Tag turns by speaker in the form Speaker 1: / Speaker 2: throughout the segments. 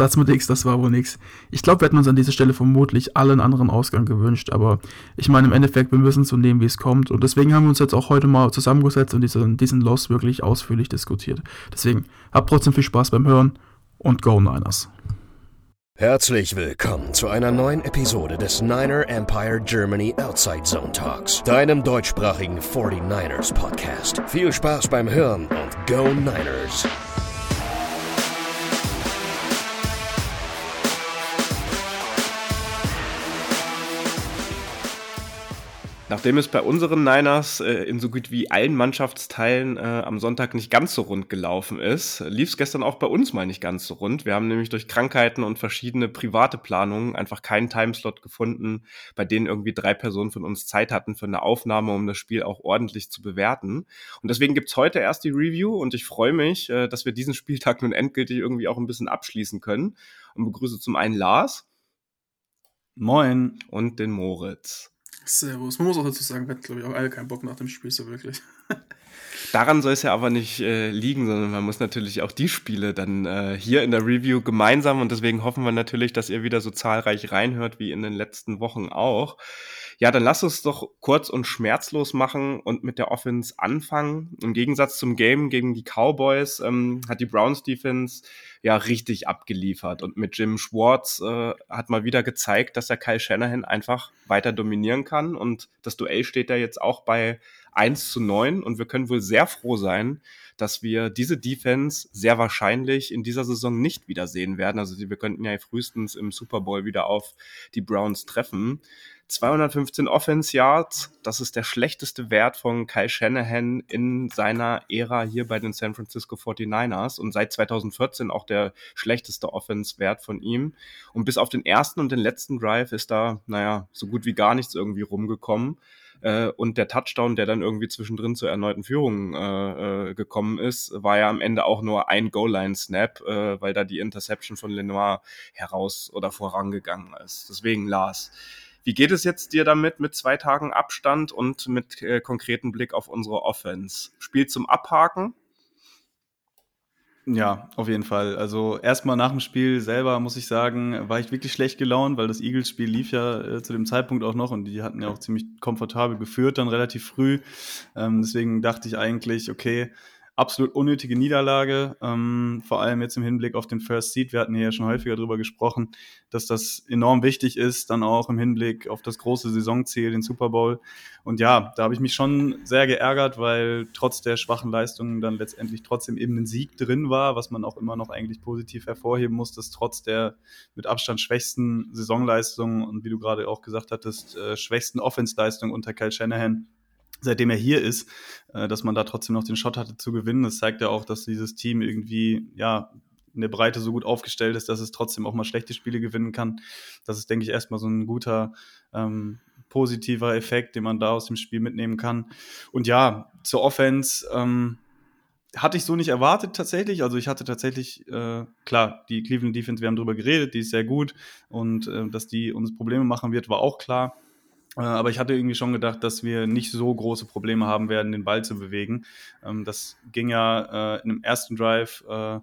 Speaker 1: Satz mit X, das war wohl nix. Ich glaube, wir hätten uns an dieser Stelle vermutlich allen anderen Ausgang gewünscht, aber ich meine, im Endeffekt, wir müssen so nehmen, wie es kommt. Und deswegen haben wir uns jetzt auch heute mal zusammengesetzt und diesen, diesen Loss wirklich ausführlich diskutiert. Deswegen, habt trotzdem viel Spaß beim Hören und Go Niners.
Speaker 2: Herzlich willkommen zu einer neuen Episode des Niner Empire Germany Outside Zone Talks, deinem deutschsprachigen 49ers Podcast. Viel Spaß beim Hören und Go Niners!
Speaker 3: Nachdem es bei unseren Niners äh, in so gut wie allen Mannschaftsteilen äh, am Sonntag nicht ganz so rund gelaufen ist, lief es gestern auch bei uns mal nicht ganz so rund. Wir haben nämlich durch Krankheiten und verschiedene private Planungen einfach keinen Timeslot gefunden, bei denen irgendwie drei Personen von uns Zeit hatten für eine Aufnahme, um das Spiel auch ordentlich zu bewerten. Und deswegen gibt's heute erst die Review und ich freue mich, äh, dass wir diesen Spieltag nun endgültig irgendwie auch ein bisschen abschließen können. Und begrüße zum einen Lars.
Speaker 4: Moin.
Speaker 3: Und den Moritz.
Speaker 1: Servus. Man muss auch dazu sagen, wir hatten, glaube ich, auch alle keinen Bock nach dem Spiel so wirklich.
Speaker 3: Daran soll es ja aber nicht äh, liegen, sondern man muss natürlich auch die Spiele dann äh, hier in der Review gemeinsam und deswegen hoffen wir natürlich, dass ihr wieder so zahlreich reinhört wie in den letzten Wochen auch. Ja, dann lass uns doch kurz und schmerzlos machen und mit der Offense anfangen. Im Gegensatz zum Game gegen die Cowboys ähm, hat die Browns Defense ja richtig abgeliefert und mit Jim Schwartz äh, hat mal wieder gezeigt, dass er Kyle Shanahan einfach weiter dominieren kann und das Duell steht da jetzt auch bei 1 zu 9 und wir können wohl sehr froh sein, dass wir diese Defense sehr wahrscheinlich in dieser Saison nicht wiedersehen werden. Also wir könnten ja frühestens im Super Bowl wieder auf die Browns treffen. 215 Offense Yards, das ist der schlechteste Wert von Kyle Shanahan in seiner Ära hier bei den San Francisco 49ers und seit 2014 auch der schlechteste Offense Wert von ihm. Und bis auf den ersten und den letzten Drive ist da, naja, so gut wie gar nichts irgendwie rumgekommen. Äh, und der Touchdown, der dann irgendwie zwischendrin zur erneuten Führung äh, äh, gekommen ist, war ja am Ende auch nur ein Goal-Line-Snap, äh, weil da die Interception von Lenoir heraus oder vorangegangen ist. Deswegen, Lars, wie geht es jetzt dir damit mit zwei Tagen Abstand und mit äh, konkreten Blick auf unsere Offense? Spiel zum Abhaken?
Speaker 4: Ja, auf jeden Fall. Also erstmal nach dem Spiel selber muss ich sagen, war ich wirklich schlecht gelaunt, weil das Eagles-Spiel lief ja äh, zu dem Zeitpunkt auch noch und die hatten ja auch ziemlich komfortabel geführt, dann relativ früh. Ähm, deswegen dachte ich eigentlich, okay, absolut unnötige Niederlage, ähm, vor allem jetzt im Hinblick auf den First Seed. Wir hatten hier ja schon häufiger drüber gesprochen, dass das enorm wichtig ist, dann auch im Hinblick auf das große Saisonziel, den Super Bowl. Und ja, da habe ich mich schon sehr geärgert, weil trotz der schwachen Leistungen dann letztendlich trotzdem eben ein Sieg drin war, was man auch immer noch eigentlich positiv hervorheben muss, dass trotz der mit Abstand schwächsten Saisonleistungen und wie du gerade auch gesagt hattest, äh, schwächsten Offensleistungen unter Kyle Shanahan seitdem er hier ist, äh, dass man da trotzdem noch den Shot hatte zu gewinnen. Das zeigt ja auch, dass dieses Team irgendwie, ja, in der Breite so gut aufgestellt ist, dass es trotzdem auch mal schlechte Spiele gewinnen kann. Das ist, denke ich, erstmal so ein guter, ähm, positiver Effekt, den man da aus dem Spiel mitnehmen kann. Und ja, zur Offense, ähm, hatte ich so nicht erwartet tatsächlich. Also ich hatte tatsächlich, äh, klar, die Cleveland Defense, wir haben drüber geredet, die ist sehr gut und äh, dass die uns Probleme machen wird, war auch klar. Äh, aber ich hatte irgendwie schon gedacht, dass wir nicht so große Probleme haben werden, den Ball zu bewegen. Ähm, das ging ja äh, in dem ersten Drive, äh,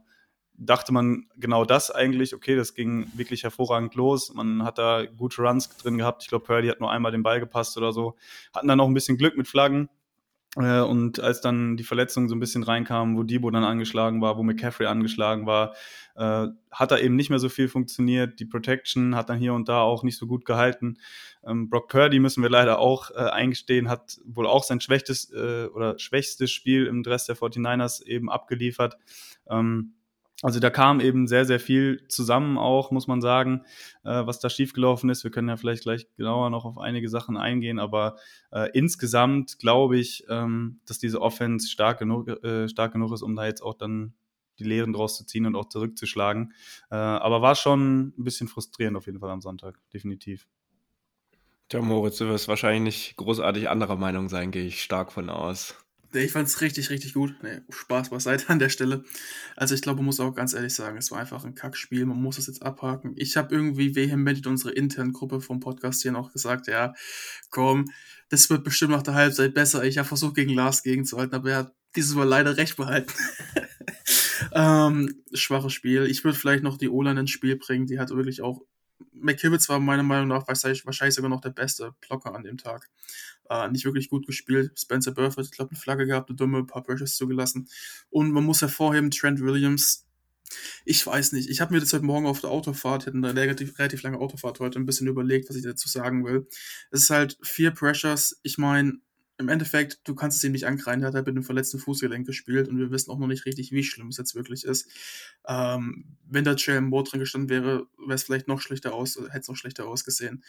Speaker 4: dachte man genau das eigentlich. Okay, das ging wirklich hervorragend los. Man hat da gute Runs drin gehabt. Ich glaube, Purdy hat nur einmal den Ball gepasst oder so. Hatten dann noch ein bisschen Glück mit Flaggen. Äh, und als dann die Verletzungen so ein bisschen reinkamen, wo Debo dann angeschlagen war, wo McCaffrey angeschlagen war, äh, hat da eben nicht mehr so viel funktioniert. Die Protection hat dann hier und da auch nicht so gut gehalten. Ähm, Brock Purdy müssen wir leider auch äh, eingestehen, hat wohl auch sein schwächstes äh, oder schwächstes Spiel im Dress der 49ers eben abgeliefert. Ähm, also da kam eben sehr, sehr viel zusammen auch, muss man sagen, äh, was da schiefgelaufen ist. Wir können ja vielleicht gleich genauer noch auf einige Sachen eingehen, aber äh, insgesamt glaube ich, ähm, dass diese Offense stark genug, äh, stark genug ist, um da jetzt auch dann die Lehren draus zu ziehen und auch zurückzuschlagen. Äh, aber war schon ein bisschen frustrierend auf jeden Fall am Sonntag, definitiv.
Speaker 3: Tja, Moritz, du wirst wahrscheinlich nicht großartig anderer Meinung sein, gehe ich stark von aus.
Speaker 1: Ich fand es richtig, richtig gut. Nee, Spaß beiseite an der Stelle. Also ich glaube, man muss auch ganz ehrlich sagen, es war einfach ein Kackspiel. Man muss es jetzt abhaken. Ich habe irgendwie vehement in unserer internen Gruppe vom Podcast hier noch gesagt, ja, komm, das wird bestimmt nach der Halbzeit besser. Ich habe versucht, gegen Lars gegenzuhalten, aber er hat dieses Mal leider recht behalten. ähm, schwaches Spiel. Ich würde vielleicht noch die O-Line ins Spiel bringen. Die hat wirklich auch. McKivitz war meiner Meinung nach wahrscheinlich sogar noch der beste Blocker an dem Tag. Äh, nicht wirklich gut gespielt. Spencer Burford, ich glaube, eine Flagge gehabt, eine dumme, ein paar Pressures zugelassen. Und man muss hervorheben, Trent Williams ich weiß nicht. Ich habe mir das heute Morgen auf der Autofahrt, ich hatte eine relativ, relativ lange Autofahrt heute, ein bisschen überlegt, was ich dazu sagen will. Es ist halt vier Pressures. Ich meine, im Endeffekt, du kannst es ihm nicht ankreien, er hat halt mit einem verletzten Fußgelenk gespielt und wir wissen auch noch nicht richtig, wie schlimm es jetzt wirklich ist. Ähm, wenn da Jalen Moore drin gestanden wäre, wäre es vielleicht noch schlechter aus, hätte es noch schlechter ausgesehen.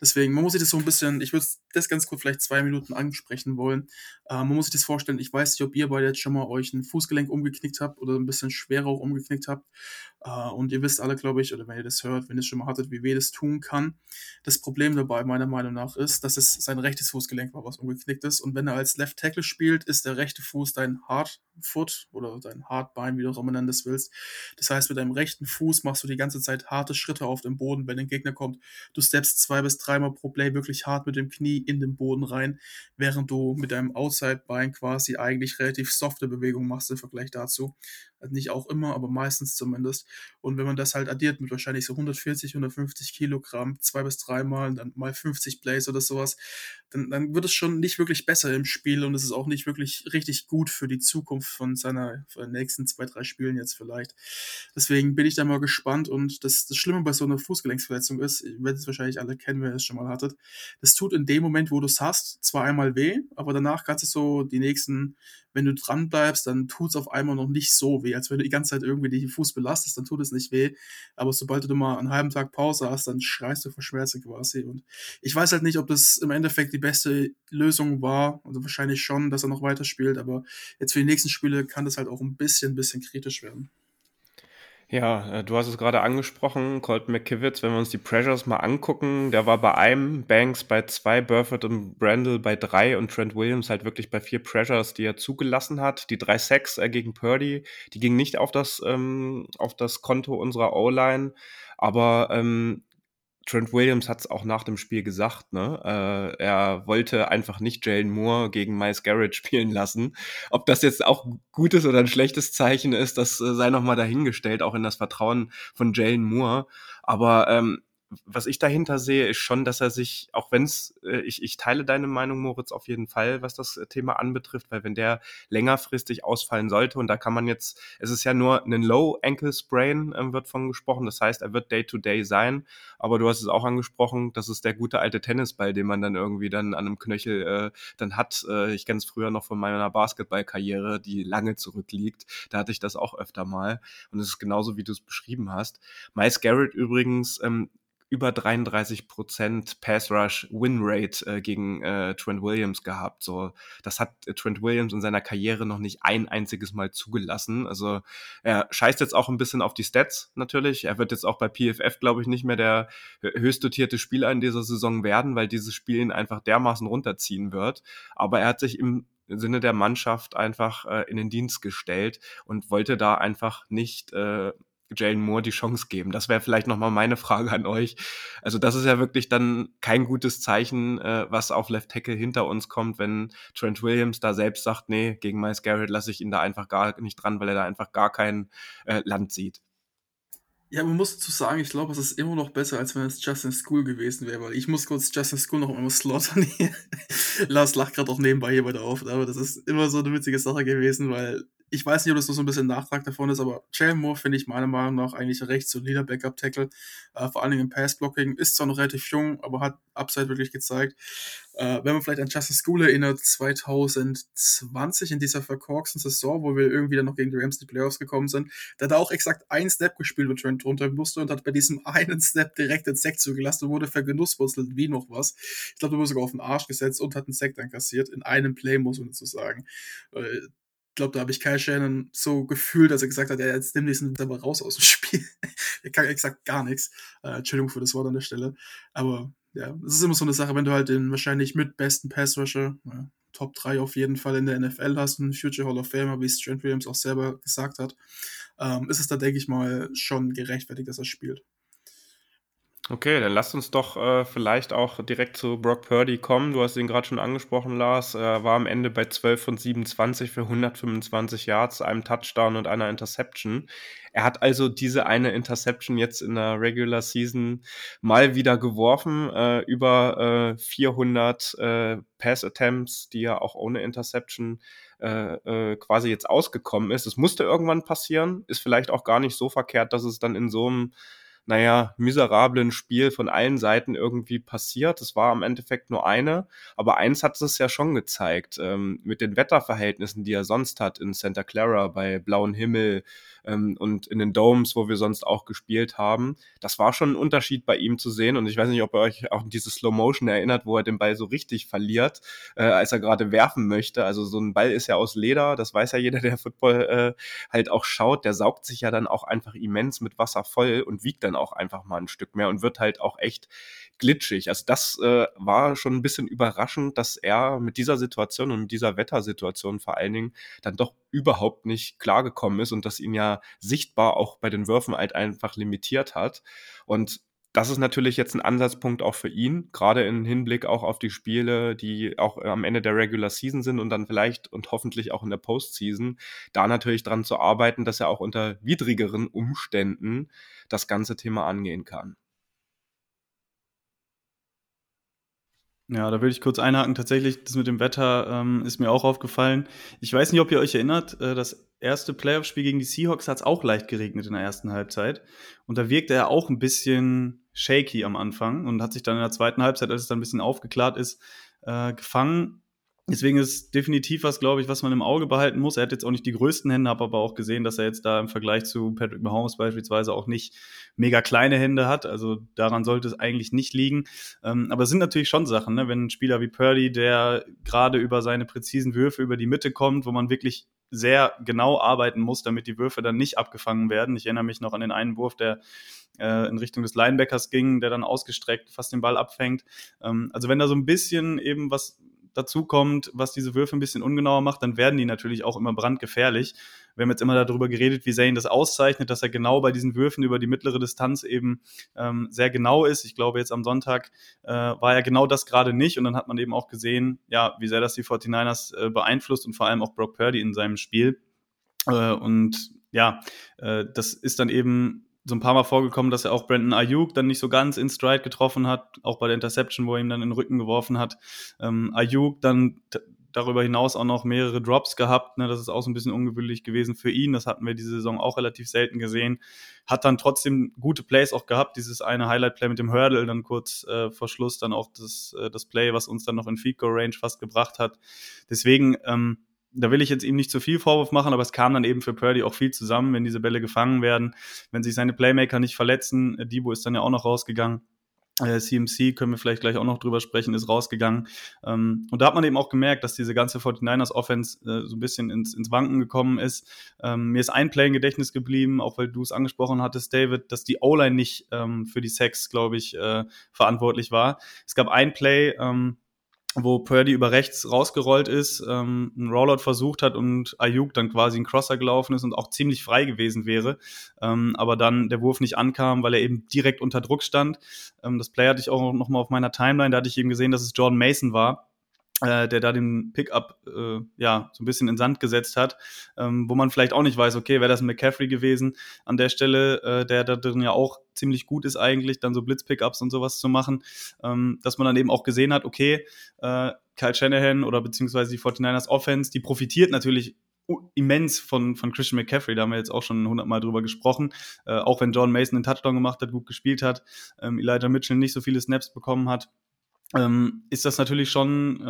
Speaker 1: Deswegen, man muss sich das so ein bisschen, ich würde das ganz kurz vielleicht zwei Minuten ansprechen wollen. Ähm, man muss sich das vorstellen, ich weiß nicht, ob ihr beide jetzt schon mal euch ein Fußgelenk umgeknickt habt oder ein bisschen schwerer auch umgeknickt habt. Äh, und ihr wisst alle, glaube ich, oder wenn ihr das hört, wenn ihr es schon mal hattet, wie weh das tun kann. Das Problem dabei, meiner Meinung nach, ist, dass es sein rechtes Fußgelenk war, was umgeknickt ist ist. Und wenn er als Left Tackle spielt, ist der rechte Fuß dein Hard Foot oder dein Hardbein, wie du auch immer nennen das willst. Das heißt, mit deinem rechten Fuß machst du die ganze Zeit harte Schritte auf dem Boden, wenn ein Gegner kommt. Du steppst zwei bis dreimal pro Play wirklich hart mit dem Knie in den Boden rein, während du mit deinem Outside-Bein quasi eigentlich relativ softe Bewegungen machst im Vergleich dazu. Also nicht auch immer, aber meistens zumindest. Und wenn man das halt addiert mit wahrscheinlich so 140, 150 Kilogramm, zwei bis dreimal, dann mal 50 Plays oder sowas, dann, dann wird es schon nicht wirklich besser im Spiel und es ist auch nicht wirklich richtig gut für die Zukunft von seiner von nächsten zwei, drei Spielen jetzt vielleicht. Deswegen bin ich da mal gespannt und das, das Schlimme bei so einer Fußgelenksverletzung ist, ihr werdet es wahrscheinlich alle kennen, wenn ihr es schon mal hattet, das tut in dem Moment, wo du es hast, zwar einmal weh, aber danach kannst du so die nächsten wenn du dran bleibst, dann tut es auf einmal noch nicht so weh, als wenn du die ganze Zeit irgendwie den Fuß belastest, dann tut es nicht weh. Aber sobald du mal einen halben Tag Pause hast, dann schreist du vor Schmerzen quasi. Und ich weiß halt nicht, ob das im Endeffekt die beste Lösung war. Also wahrscheinlich schon, dass er noch weiterspielt, aber jetzt für die nächsten Spiele kann das halt auch ein bisschen, bisschen kritisch werden.
Speaker 3: Ja, äh, du hast es gerade angesprochen, Colt McKivitz, wenn wir uns die Pressures mal angucken, der war bei einem, Banks bei zwei, Burford und Brandel bei drei und Trent Williams halt wirklich bei vier Pressures, die er zugelassen hat. Die drei Sacks äh, gegen Purdy, die gingen nicht auf das, ähm, auf das Konto unserer O-Line, aber ähm, Trent Williams hat es auch nach dem Spiel gesagt, ne? Äh, er wollte einfach nicht Jalen Moore gegen Miles Garrett spielen lassen. Ob das jetzt auch ein gutes oder ein schlechtes Zeichen ist, das äh, sei nochmal dahingestellt, auch in das Vertrauen von Jalen Moore. Aber ähm, was ich dahinter sehe, ist schon, dass er sich, auch wenn es, äh, ich, ich teile deine Meinung, Moritz, auf jeden Fall, was das äh, Thema anbetrifft, weil wenn der längerfristig ausfallen sollte, und da kann man jetzt, es ist ja nur ein Low Ankle Sprain, äh, wird von gesprochen, das heißt, er wird Day-to-Day -Day sein, aber du hast es auch angesprochen, das ist der gute alte Tennisball, den man dann irgendwie dann an einem Knöchel äh, dann hat. Äh, ich kenne früher noch von meiner Basketballkarriere, die lange zurückliegt, da hatte ich das auch öfter mal und es ist genauso, wie du es beschrieben hast. Miles Garrett übrigens, ähm, über 33 Prozent Pass Rush Win Rate äh, gegen äh, Trent Williams gehabt. So, das hat äh, Trent Williams in seiner Karriere noch nicht ein einziges Mal zugelassen. Also er scheißt jetzt auch ein bisschen auf die Stats natürlich. Er wird jetzt auch bei PFF, glaube ich, nicht mehr der höchst dotierte Spieler in dieser Saison werden, weil dieses Spiel ihn einfach dermaßen runterziehen wird. Aber er hat sich im Sinne der Mannschaft einfach äh, in den Dienst gestellt und wollte da einfach nicht äh, Jalen Moore die Chance geben? Das wäre vielleicht nochmal meine Frage an euch. Also das ist ja wirklich dann kein gutes Zeichen, äh, was auf Left Tackle hinter uns kommt, wenn Trent Williams da selbst sagt, nee, gegen Miles Garrett lasse ich ihn da einfach gar nicht dran, weil er da einfach gar kein äh, Land sieht.
Speaker 1: Ja, man muss dazu sagen, ich glaube, es ist immer noch besser, als wenn es Justin School gewesen wäre, weil ich muss kurz Justin School noch einmal slottern hier. Lars lacht gerade auch nebenbei hier weiter auf, aber das ist immer so eine witzige Sache gewesen, weil ich weiß nicht, ob das noch so ein bisschen Nachtrag davon ist, aber Jalen Moore finde ich meiner Meinung nach eigentlich ein recht solider Backup-Tackle. Äh, vor allen Dingen im Pass-Blocking. Ist zwar noch relativ jung, aber hat Upside wirklich gezeigt. Äh, wenn man vielleicht an Justice School erinnert, 2020 in dieser verkorksten Saison, wo wir irgendwie dann noch gegen die Rams in die Playoffs gekommen sind, da hat er auch exakt ein Snap gespielt, wo Trent drunter musste und hat bei diesem einen Snap direkt den Sack zugelassen und wurde vergenusswurzelt wie noch was. Ich glaube, er wurde sogar auf den Arsch gesetzt und hat einen Sack dann kassiert. In einem Play, muss man dazu sagen. Äh, glaube, da habe ich Kyle Shannon so gefühlt, dass er gesagt hat, ja, jetzt nimm diesen aber raus aus dem Spiel. er kann exakt gar nichts. Äh, Entschuldigung für das Wort an der Stelle. Aber ja, es ist immer so eine Sache, wenn du halt den wahrscheinlich mit besten Passrusher, ja, Top 3 auf jeden Fall in der NFL hast, einen Future Hall of Famer, wie es Trent Williams auch selber gesagt hat, ähm, ist es da, denke ich mal, schon gerechtfertigt, dass er spielt.
Speaker 3: Okay, dann lasst uns doch äh, vielleicht auch direkt zu Brock Purdy kommen. Du hast ihn gerade schon angesprochen, Lars. Er war am Ende bei 12 von 27 für 125 Yards, einem Touchdown und einer Interception. Er hat also diese eine Interception jetzt in der Regular Season mal wieder geworfen. Äh, über äh, 400 äh, Pass Attempts, die er auch ohne Interception äh, äh, quasi jetzt ausgekommen ist. Es musste irgendwann passieren. Ist vielleicht auch gar nicht so verkehrt, dass es dann in so einem naja, miserablen Spiel von allen Seiten irgendwie passiert. Es war im Endeffekt nur eine, aber eins hat es ja schon gezeigt. Ähm, mit den Wetterverhältnissen, die er sonst hat in Santa Clara bei blauem Himmel, ähm, und in den Domes, wo wir sonst auch gespielt haben. Das war schon ein Unterschied bei ihm zu sehen und ich weiß nicht, ob ihr euch auch an diese Slow Motion erinnert, wo er den Ball so richtig verliert, äh, als er gerade werfen möchte. Also so ein Ball ist ja aus Leder, das weiß ja jeder, der Football äh, halt auch schaut. Der saugt sich ja dann auch einfach immens mit Wasser voll und wiegt dann auch einfach mal ein Stück mehr und wird halt auch echt glitschig. Also das äh, war schon ein bisschen überraschend, dass er mit dieser Situation und mit dieser Wettersituation vor allen Dingen dann doch überhaupt nicht klargekommen ist und dass ihn ja sichtbar auch bei den Würfen halt einfach limitiert hat. Und das ist natürlich jetzt ein Ansatzpunkt auch für ihn, gerade im Hinblick auch auf die Spiele, die auch am Ende der Regular Season sind und dann vielleicht und hoffentlich auch in der Postseason, da natürlich dran zu arbeiten, dass er auch unter widrigeren Umständen das ganze Thema angehen kann.
Speaker 4: Ja, da würde ich kurz einhaken. Tatsächlich, das mit dem Wetter ähm, ist mir auch aufgefallen. Ich weiß nicht, ob ihr euch erinnert, äh, das erste Playoff-Spiel gegen die Seahawks hat es auch leicht geregnet in der ersten Halbzeit. Und da wirkte er auch ein bisschen shaky am Anfang und hat sich dann in der zweiten Halbzeit, als es dann ein bisschen aufgeklärt ist, äh, gefangen. Deswegen ist definitiv was, glaube ich, was man im Auge behalten muss. Er hat jetzt auch nicht die größten Hände, habe aber auch gesehen, dass er jetzt da im Vergleich zu Patrick Mahomes beispielsweise auch nicht mega kleine Hände hat. Also daran sollte es eigentlich nicht liegen. Ähm, aber es sind natürlich schon Sachen, ne? wenn ein Spieler wie Purdy, der gerade über seine präzisen Würfe über die Mitte kommt, wo man wirklich sehr genau arbeiten muss, damit die Würfe dann nicht abgefangen werden. Ich erinnere mich noch an den einen Wurf, der äh, in Richtung des Linebackers ging, der dann ausgestreckt fast den Ball abfängt. Ähm, also wenn da so ein bisschen eben was dazu kommt, was diese Würfe ein bisschen ungenauer macht, dann werden die natürlich auch immer brandgefährlich. Wir haben jetzt immer darüber geredet, wie Zane das auszeichnet, dass er genau bei diesen Würfen über die mittlere Distanz eben ähm, sehr genau ist. Ich glaube, jetzt am Sonntag äh, war er genau das gerade nicht und dann hat man eben auch gesehen, ja, wie sehr das die 49ers äh, beeinflusst und vor allem auch Brock Purdy in seinem Spiel. Äh, und ja, äh, das ist dann eben so ein paar Mal vorgekommen, dass er auch Brandon Ayuk dann nicht so ganz in Stride getroffen hat, auch bei der Interception, wo er ihm dann in den Rücken geworfen hat. Ähm, Ayuk dann darüber hinaus auch noch mehrere Drops gehabt. Ne? Das ist auch so ein bisschen ungewöhnlich gewesen für ihn. Das hatten wir diese Saison auch relativ selten gesehen. Hat dann trotzdem gute Plays auch gehabt. Dieses eine Highlight-Play mit dem Hurdle, dann kurz äh, vor Schluss dann auch das, äh, das Play, was uns dann noch in Feed Goal Range fast gebracht hat. Deswegen, ähm, da will ich jetzt ihm nicht zu viel Vorwurf machen, aber es kam dann eben für Purdy auch viel zusammen, wenn diese Bälle gefangen werden, wenn sich seine Playmaker nicht verletzen. Äh, Debo ist dann ja auch noch rausgegangen. Äh, CMC können wir vielleicht gleich auch noch drüber sprechen, ist rausgegangen. Ähm, und da hat man eben auch gemerkt, dass diese ganze 49ers Offense äh, so ein bisschen ins, ins Wanken gekommen ist. Ähm, mir ist ein Play im Gedächtnis geblieben, auch weil du es angesprochen hattest, David, dass die O-Line nicht ähm, für die Sex, glaube ich, äh, verantwortlich war. Es gab ein Play, wo Purdy über rechts rausgerollt ist, ähm, einen Rollout versucht hat und Ayuk dann quasi ein Crosser gelaufen ist und auch ziemlich frei gewesen wäre, ähm, aber dann der Wurf nicht ankam, weil er eben direkt unter Druck stand. Ähm, das Play hatte ich auch noch mal auf meiner Timeline, da hatte ich eben gesehen, dass es Jordan Mason war, äh, der da den Pickup äh, ja so ein bisschen in Sand gesetzt hat, ähm, wo man vielleicht auch nicht weiß, okay, wäre das ein McCaffrey gewesen an der Stelle, äh, der da drin ja auch ziemlich gut ist eigentlich, dann so Blitz-Pickups und sowas zu machen, ähm, dass man dann eben auch gesehen hat, okay, äh, Kyle Shanahan oder beziehungsweise die 49ers Offense, die profitiert natürlich immens von, von Christian McCaffrey, da haben wir jetzt auch schon hundertmal drüber gesprochen, äh, auch wenn John Mason einen Touchdown gemacht hat, gut gespielt hat, ähm, Elijah Mitchell nicht so viele Snaps bekommen hat, ähm, ist das natürlich schon äh,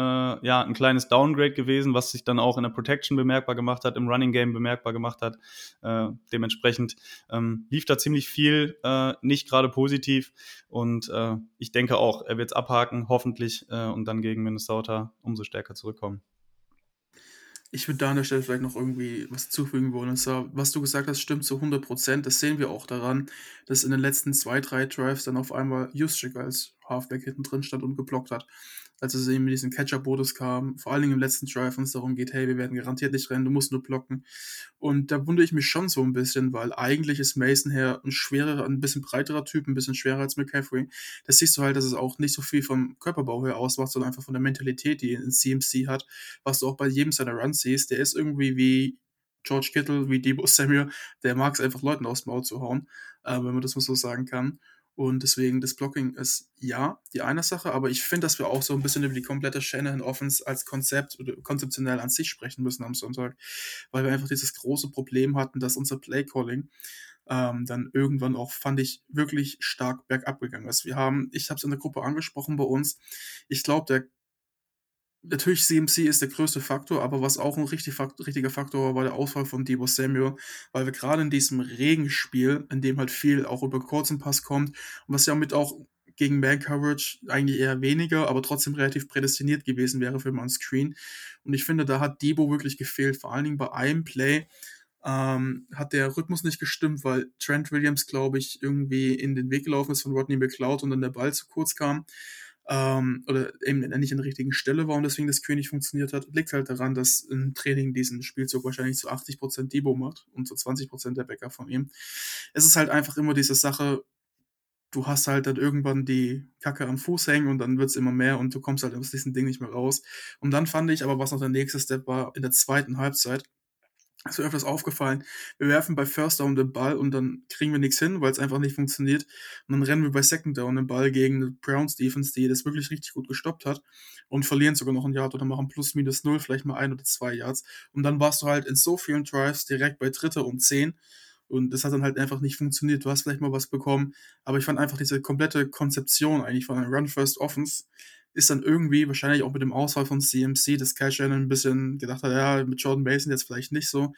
Speaker 4: ja, ein kleines Downgrade gewesen, was sich dann auch in der Protection bemerkbar gemacht hat, im Running Game bemerkbar gemacht hat. Äh, dementsprechend ähm, lief da ziemlich viel, äh, nicht gerade positiv. Und äh, ich denke auch, er wird es abhaken, hoffentlich, äh, und dann gegen Minnesota umso stärker zurückkommen.
Speaker 1: Ich würde da an der Stelle vielleicht noch irgendwie was zufügen wollen. Und zwar, was du gesagt hast, stimmt zu 100 Prozent. Das sehen wir auch daran, dass in den letzten zwei, drei Drives dann auf einmal Juszczyk als Halfback hinten drin stand und geblockt hat. Als es eben mit diesen Catcher-Modus kam, vor allen Dingen im letzten Drive, wenn es darum geht, hey, wir werden garantiert nicht rennen, du musst nur blocken. Und da wundere ich mich schon so ein bisschen, weil eigentlich ist Mason her ein schwerer, ein bisschen breiterer Typ, ein bisschen schwerer als McCaffrey. Das siehst du halt, dass es auch nicht so viel vom Körperbau her ausmacht, sondern einfach von der Mentalität, die ein CMC hat, was du auch bei jedem seiner Runs siehst. Der ist irgendwie wie George Kittle, wie Debo Samuel, der mag es einfach Leuten aus dem Maul zu hauen, äh, wenn man das mal so sagen kann. Und deswegen, das Blocking ist ja die eine Sache, aber ich finde, dass wir auch so ein bisschen über die komplette Shanahan Offense als Konzept oder konzeptionell an sich sprechen müssen am Sonntag, weil wir einfach dieses große Problem hatten, dass unser Play Calling ähm, dann irgendwann auch, fand ich, wirklich stark bergab gegangen ist. Wir haben, ich habe es in der Gruppe angesprochen bei uns, ich glaube, der natürlich CMC ist der größte Faktor, aber was auch ein richtig Fakt, richtiger Faktor war, war der Ausfall von Debo Samuel, weil wir gerade in diesem Regenspiel, in dem halt viel auch über kurzen Pass kommt und was ja mit auch gegen Man Coverage eigentlich eher weniger, aber trotzdem relativ prädestiniert gewesen wäre für man Screen. Und ich finde, da hat Debo wirklich gefehlt, vor allen Dingen bei einem Play. Ähm, hat der Rhythmus nicht gestimmt, weil Trent Williams, glaube ich, irgendwie in den Weg gelaufen ist von Rodney McLeod und dann der Ball zu kurz kam ähm, oder eben nicht an der richtigen Stelle war und deswegen das König funktioniert hat, liegt halt daran, dass im Training diesen Spielzug wahrscheinlich zu 80% Debo macht und zu 20% der Bäcker von ihm. Es ist halt einfach immer diese Sache, du hast halt dann irgendwann die Kacke am Fuß hängen und dann wird es immer mehr und du kommst halt aus diesem Ding nicht mehr raus. Und dann fand ich aber, was noch der nächste Step war, in der zweiten Halbzeit, ist mir öfters aufgefallen, wir werfen bei First Down den Ball und dann kriegen wir nichts hin, weil es einfach nicht funktioniert. Und dann rennen wir bei Second Down den Ball gegen eine Browns Defense, die das wirklich richtig gut gestoppt hat und verlieren sogar noch ein Yard oder machen plus minus null, vielleicht mal ein oder zwei Yards. Und dann warst du halt in so vielen Drives direkt bei Dritter und Zehn. Und das hat dann halt einfach nicht funktioniert. Du hast vielleicht mal was bekommen, aber ich fand einfach diese komplette Konzeption eigentlich von einem Run First Offense ist dann irgendwie, wahrscheinlich auch mit dem Ausfall von CMC, Kyle Shannon ein bisschen gedacht hat, ja, mit Jordan Mason jetzt vielleicht nicht so.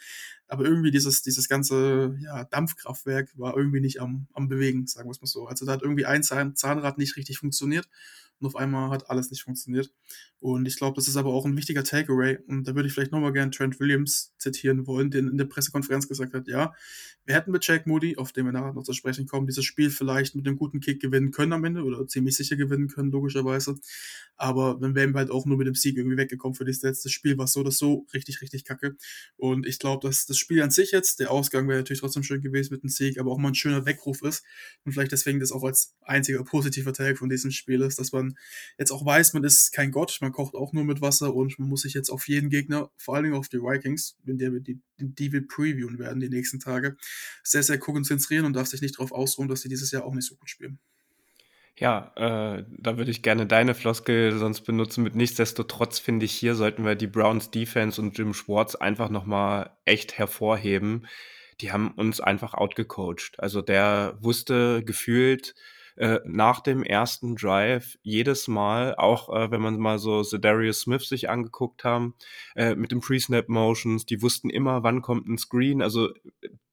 Speaker 1: Aber irgendwie dieses, dieses ganze ja, Dampfkraftwerk war irgendwie nicht am, am Bewegen, sagen wir es mal so. Also da hat irgendwie ein Zahnrad nicht richtig funktioniert und auf einmal hat alles nicht funktioniert. Und ich glaube, das ist aber auch ein wichtiger Takeaway. Und da würde ich vielleicht nochmal gerne Trent Williams zitieren wollen, der in der Pressekonferenz gesagt hat, ja, wir hätten mit Jack Moody, auf den wir nachher noch zu sprechen kommen, dieses Spiel vielleicht mit einem guten Kick gewinnen können am Ende oder ziemlich sicher gewinnen können, logischerweise. Aber dann wären wir halt auch nur mit dem Sieg irgendwie weggekommen für das letzte Spiel, was so oder so richtig, richtig kacke. Und ich glaube, dass das Spiel an sich jetzt, der Ausgang wäre natürlich trotzdem schön gewesen mit dem Sieg, aber auch mal ein schöner Weckruf ist. Und vielleicht deswegen das auch als einziger positiver Teil von diesem Spiel ist, dass man jetzt auch weiß, man ist kein Gott, man kocht auch nur mit Wasser und man muss sich jetzt auf jeden Gegner, vor allen Dingen auf die Vikings, in der wir die, die wir previewen werden die nächsten Tage, sehr, sehr konzentrieren und darf sich nicht darauf ausruhen, dass sie dieses Jahr auch nicht so gut spielen.
Speaker 3: Ja, äh, da würde ich gerne deine Floskel sonst benutzen. Mit nichtsdestotrotz finde ich, hier sollten wir die Browns Defense und Jim Schwartz einfach nochmal echt hervorheben. Die haben uns einfach outgecoacht. Also der wusste gefühlt, äh, nach dem ersten Drive jedes Mal, auch äh, wenn man mal so Darius Smith sich angeguckt haben, äh, mit dem Pre-Snap-Motions, die wussten immer, wann kommt ein Screen. Also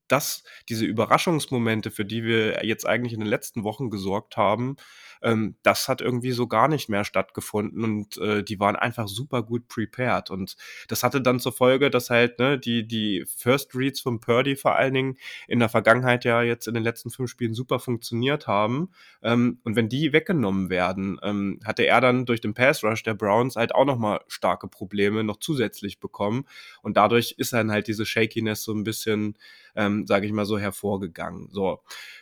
Speaker 3: das, diese Überraschungsmomente, für die wir jetzt eigentlich in den letzten Wochen gesorgt haben, ähm, das hat irgendwie so gar nicht mehr stattgefunden und äh, die waren einfach super gut prepared. Und das hatte dann zur Folge, dass halt ne, die, die First Reads von Purdy vor allen Dingen in der Vergangenheit ja jetzt in den letzten fünf Spielen super funktioniert haben. Ähm, und wenn die weggenommen werden, ähm, hatte er dann durch den Pass Rush der Browns halt auch nochmal starke Probleme noch zusätzlich bekommen. Und dadurch ist dann halt diese Shakiness so ein bisschen, ähm, sage ich mal so, hervorgegangen. So.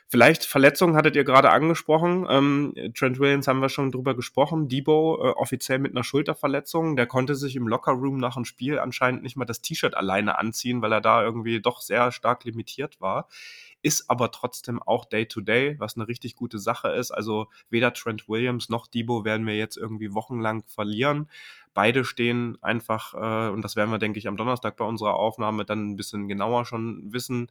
Speaker 3: Vielleicht Verletzungen hattet ihr gerade angesprochen. Ähm, Trent Williams haben wir schon drüber gesprochen. Debo äh, offiziell mit einer Schulterverletzung. Der konnte sich im Lockerroom nach dem Spiel anscheinend nicht mal das T-Shirt alleine anziehen, weil er da irgendwie doch sehr stark limitiert war. Ist aber trotzdem auch Day-to-Day, -Day, was eine richtig gute Sache ist. Also weder Trent Williams noch Debo werden wir jetzt irgendwie wochenlang verlieren. Beide stehen einfach, äh, und das werden wir, denke ich, am Donnerstag bei unserer Aufnahme dann ein bisschen genauer schon wissen,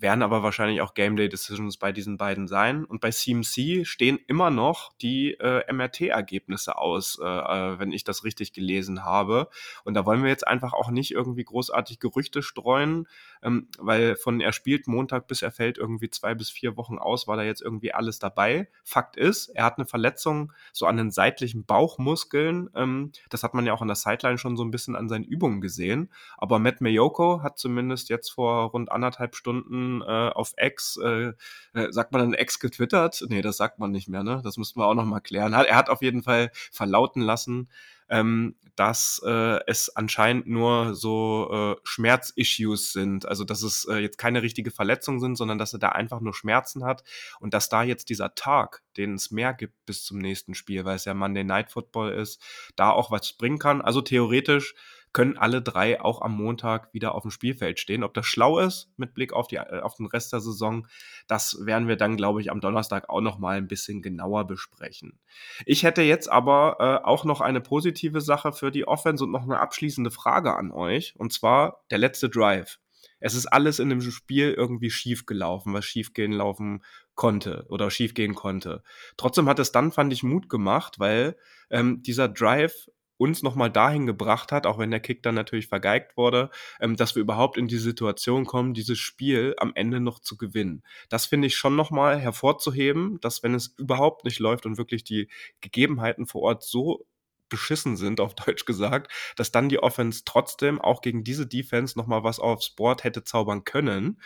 Speaker 3: werden aber wahrscheinlich auch Game Day Decisions bei diesen beiden sein. Und bei CMC stehen immer noch die äh, MRT-Ergebnisse aus, äh, äh, wenn ich das richtig gelesen habe. Und da wollen wir jetzt einfach auch nicht irgendwie großartig Gerüchte streuen. ähm, weil von er spielt Montag bis er fällt irgendwie zwei bis vier Wochen aus, war da jetzt irgendwie alles dabei. Fakt ist, er hat eine Verletzung so an den seitlichen Bauchmuskeln. Ähm, das hat man ja auch an der Sideline schon so ein bisschen an seinen Übungen gesehen. Aber Matt Mayoko hat zumindest jetzt vor rund anderthalb Stunden äh, auf X, äh, äh, sagt man dann X getwittert? Nee, das sagt man nicht mehr, ne? Das müssten wir auch noch mal klären. Er hat auf jeden Fall verlauten lassen, ähm, dass äh, es anscheinend nur so äh, Schmerzissues sind. Also dass es äh, jetzt keine richtige Verletzung sind, sondern dass er da einfach nur Schmerzen hat und dass da jetzt dieser Tag, den es mehr gibt bis zum nächsten Spiel, weil es ja Monday Night Football ist, da auch was bringen kann. Also theoretisch können alle drei auch am Montag wieder auf dem Spielfeld stehen. Ob das schlau ist mit Blick auf, die, äh, auf den Rest der Saison, das werden wir dann, glaube ich, am Donnerstag auch noch mal ein bisschen genauer besprechen. Ich hätte jetzt aber äh, auch noch eine positive Sache für die Offense und noch eine abschließende Frage an euch. Und zwar der letzte Drive. Es ist alles in dem Spiel irgendwie schief gelaufen, was schiefgehen laufen konnte oder schiefgehen konnte. Trotzdem hat es dann, fand ich, Mut gemacht, weil ähm, dieser Drive uns nochmal dahin gebracht hat, auch wenn der Kick dann natürlich vergeigt wurde, ähm, dass wir überhaupt in die Situation kommen, dieses Spiel am Ende noch zu gewinnen. Das finde ich schon nochmal hervorzuheben, dass wenn es überhaupt nicht läuft und wirklich die Gegebenheiten vor Ort so beschissen sind, auf Deutsch gesagt, dass dann die Offense trotzdem auch gegen diese Defense nochmal was aufs Board hätte zaubern können.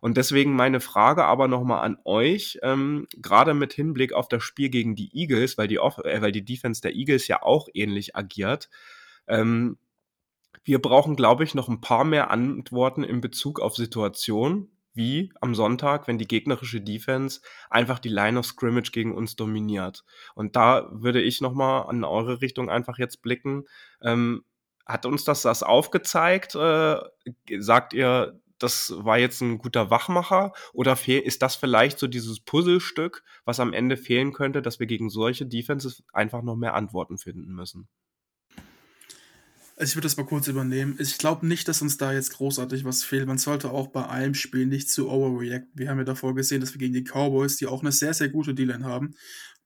Speaker 3: Und deswegen meine Frage aber nochmal an euch, ähm, gerade mit Hinblick auf das Spiel gegen die Eagles, weil die, äh, weil die Defense der Eagles ja auch ähnlich agiert. Ähm, wir brauchen, glaube ich, noch ein paar mehr Antworten in Bezug auf Situationen, wie am Sonntag, wenn die gegnerische Defense einfach die Line of Scrimmage gegen uns dominiert. Und da würde ich nochmal an eure Richtung einfach jetzt blicken. Ähm, hat uns das das aufgezeigt? Äh, sagt ihr, das war jetzt ein guter Wachmacher oder ist das vielleicht so dieses Puzzlestück, was am Ende fehlen könnte, dass wir gegen solche Defenses einfach noch mehr Antworten finden müssen?
Speaker 1: Also ich würde das mal kurz übernehmen. Ich glaube nicht, dass uns da jetzt großartig was fehlt. Man sollte auch bei einem Spiel nicht zu overreacten. Wir haben ja davor gesehen, dass wir gegen die Cowboys, die auch eine sehr, sehr gute D-Line haben,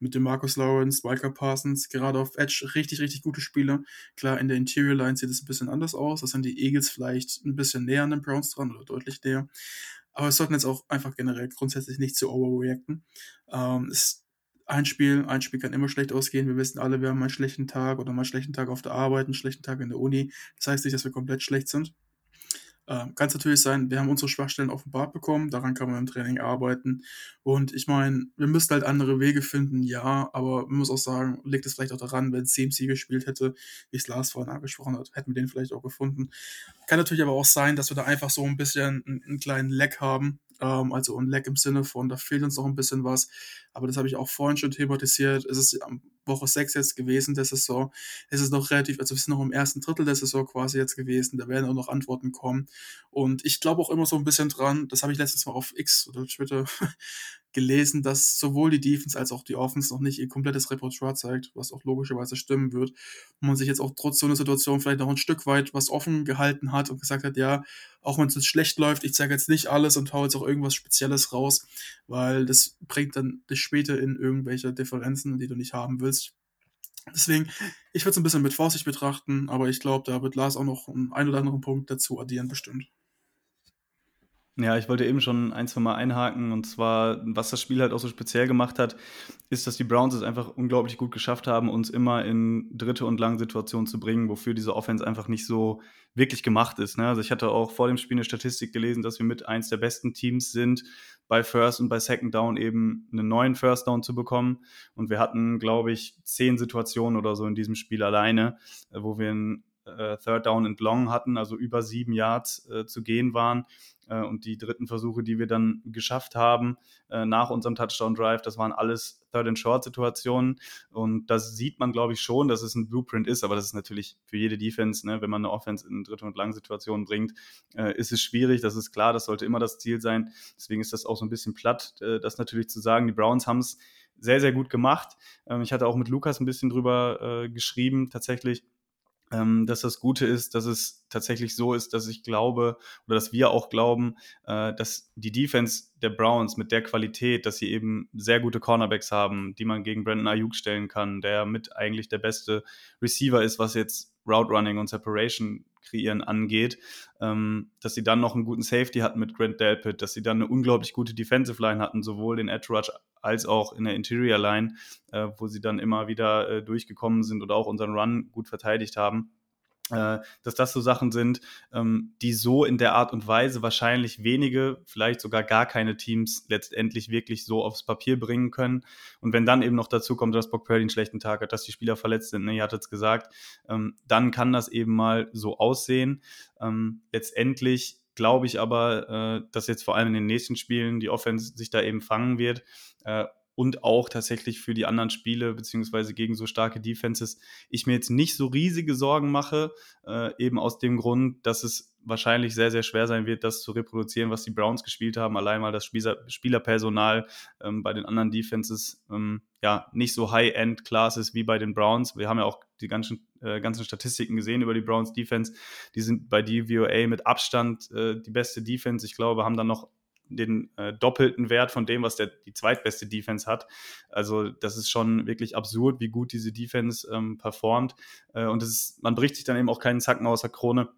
Speaker 1: mit dem Marcus Lawrence, Micah Parsons, gerade auf Edge richtig, richtig gute Spieler. Klar, in der Interior Line sieht es ein bisschen anders aus. Das sind die Eagles vielleicht ein bisschen näher an den Browns dran oder deutlich näher. Aber wir sollten jetzt auch einfach generell grundsätzlich nicht zu overreacten. Ähm, es, ein Spiel, ein Spiel kann immer schlecht ausgehen. Wir wissen alle, wir haben einen schlechten Tag oder mal einen schlechten Tag auf der Arbeit, einen schlechten Tag in der Uni. Das heißt nicht, dass wir komplett schlecht sind. Ähm, kann es natürlich sein, wir haben unsere Schwachstellen offenbart bekommen, daran kann man im Training arbeiten. Und ich meine, wir müssen halt andere Wege finden, ja, aber man muss auch sagen, liegt es vielleicht auch daran, wenn CMC gespielt hätte, wie es Lars vorhin angesprochen hat, hätten wir den vielleicht auch gefunden. Kann natürlich aber auch sein, dass wir da einfach so ein bisschen einen, einen kleinen Leck haben, ähm, also ein Leck im Sinne von, da fehlt uns noch ein bisschen was. Aber das habe ich auch vorhin schon thematisiert. Es ist Woche 6 jetzt gewesen der Saison. Es ist noch relativ, also wir sind noch im ersten Drittel der Saison quasi jetzt gewesen. Da werden auch noch Antworten kommen. Und ich glaube auch immer so ein bisschen dran, das habe ich letztens mal auf X oder Twitter gelesen, dass sowohl die Defense als auch die Offense noch nicht ihr komplettes Repertoire zeigt, was auch logischerweise stimmen wird. Und man sich jetzt auch trotz so einer Situation vielleicht noch ein Stück weit was offen gehalten hat und gesagt hat, ja, auch wenn es jetzt schlecht läuft, ich zeige jetzt nicht alles und hau jetzt auch irgendwas Spezielles raus, weil das bringt dann dich später in irgendwelche Differenzen, die du nicht haben willst. Deswegen, ich würde es ein bisschen mit Vorsicht betrachten, aber ich glaube, da wird Lars auch noch einen ein oder anderen Punkt dazu addieren, bestimmt.
Speaker 4: Ja, ich wollte eben schon ein, zwei Mal einhaken und zwar, was das Spiel halt auch so speziell gemacht hat, ist, dass die Browns es einfach unglaublich gut geschafft haben, uns immer in dritte und lange Situationen zu bringen, wofür diese Offense einfach nicht so wirklich gemacht ist. Ne? Also ich hatte auch vor dem Spiel eine Statistik gelesen, dass wir mit eins der besten Teams sind, bei First und bei Second Down eben einen neuen First Down zu bekommen. Und wir hatten, glaube ich, zehn Situationen oder so in diesem Spiel alleine, wo wir ein äh, Third Down and Long hatten, also über sieben Yards äh, zu gehen waren. Äh, und die dritten Versuche, die wir dann geschafft haben äh, nach unserem Touchdown Drive, das waren alles Third and Short Situationen. Und das sieht man, glaube ich, schon, dass es ein Blueprint ist. Aber das ist natürlich für jede Defense, ne, wenn man eine Offense in dritte und lange Situationen bringt, äh, ist es schwierig. Das ist klar, das sollte immer das Ziel sein. Deswegen ist das auch so ein bisschen platt, das natürlich zu sagen. Die Browns haben es sehr, sehr gut gemacht. Ähm, ich hatte auch mit Lukas ein bisschen drüber geschrieben, tatsächlich dass das Gute ist, dass es tatsächlich so ist, dass ich glaube oder dass wir auch glauben, äh, dass die Defense der Browns mit der Qualität, dass sie eben sehr gute Cornerbacks haben, die man gegen Brandon Ayuk stellen kann, der mit eigentlich der beste Receiver ist, was jetzt Route Running und Separation kreieren angeht, ähm, dass sie dann noch einen guten Safety hatten mit Grant Delpit, dass sie dann eine unglaublich gute Defensive Line hatten, sowohl in Edge Rush als auch in der Interior Line, äh, wo sie dann immer wieder äh, durchgekommen sind oder auch unseren Run gut verteidigt haben äh, dass das so Sachen sind, ähm, die so in der Art und Weise wahrscheinlich wenige, vielleicht sogar gar keine Teams letztendlich wirklich so aufs Papier bringen können. Und wenn dann eben noch dazu kommt, dass Brock Purdy einen schlechten Tag hat, dass die Spieler verletzt sind, ne, ihr hattet es gesagt, ähm, dann kann das eben mal so aussehen. Ähm, letztendlich glaube ich aber, äh, dass jetzt vor allem in den nächsten Spielen die Offense sich da eben fangen wird. Äh, und auch tatsächlich für die anderen Spiele, beziehungsweise gegen so starke Defenses, ich mir jetzt nicht so riesige Sorgen mache, äh, eben aus dem Grund, dass es wahrscheinlich sehr, sehr schwer sein wird, das zu reproduzieren, was die Browns gespielt haben. Allein mal das Spieler Spielerpersonal ähm, bei den anderen Defenses ähm, ja nicht so High-End-Class ist wie bei den Browns. Wir haben ja auch die ganzen, äh, ganzen Statistiken gesehen über die Browns Defense. Die sind bei DVOA mit Abstand äh, die beste Defense. Ich glaube, haben dann noch den äh, doppelten Wert von dem, was der, die zweitbeste Defense hat. Also das ist schon wirklich absurd, wie gut diese Defense ähm, performt. Äh, und ist, man bricht sich dann eben auch keinen Zacken aus der Krone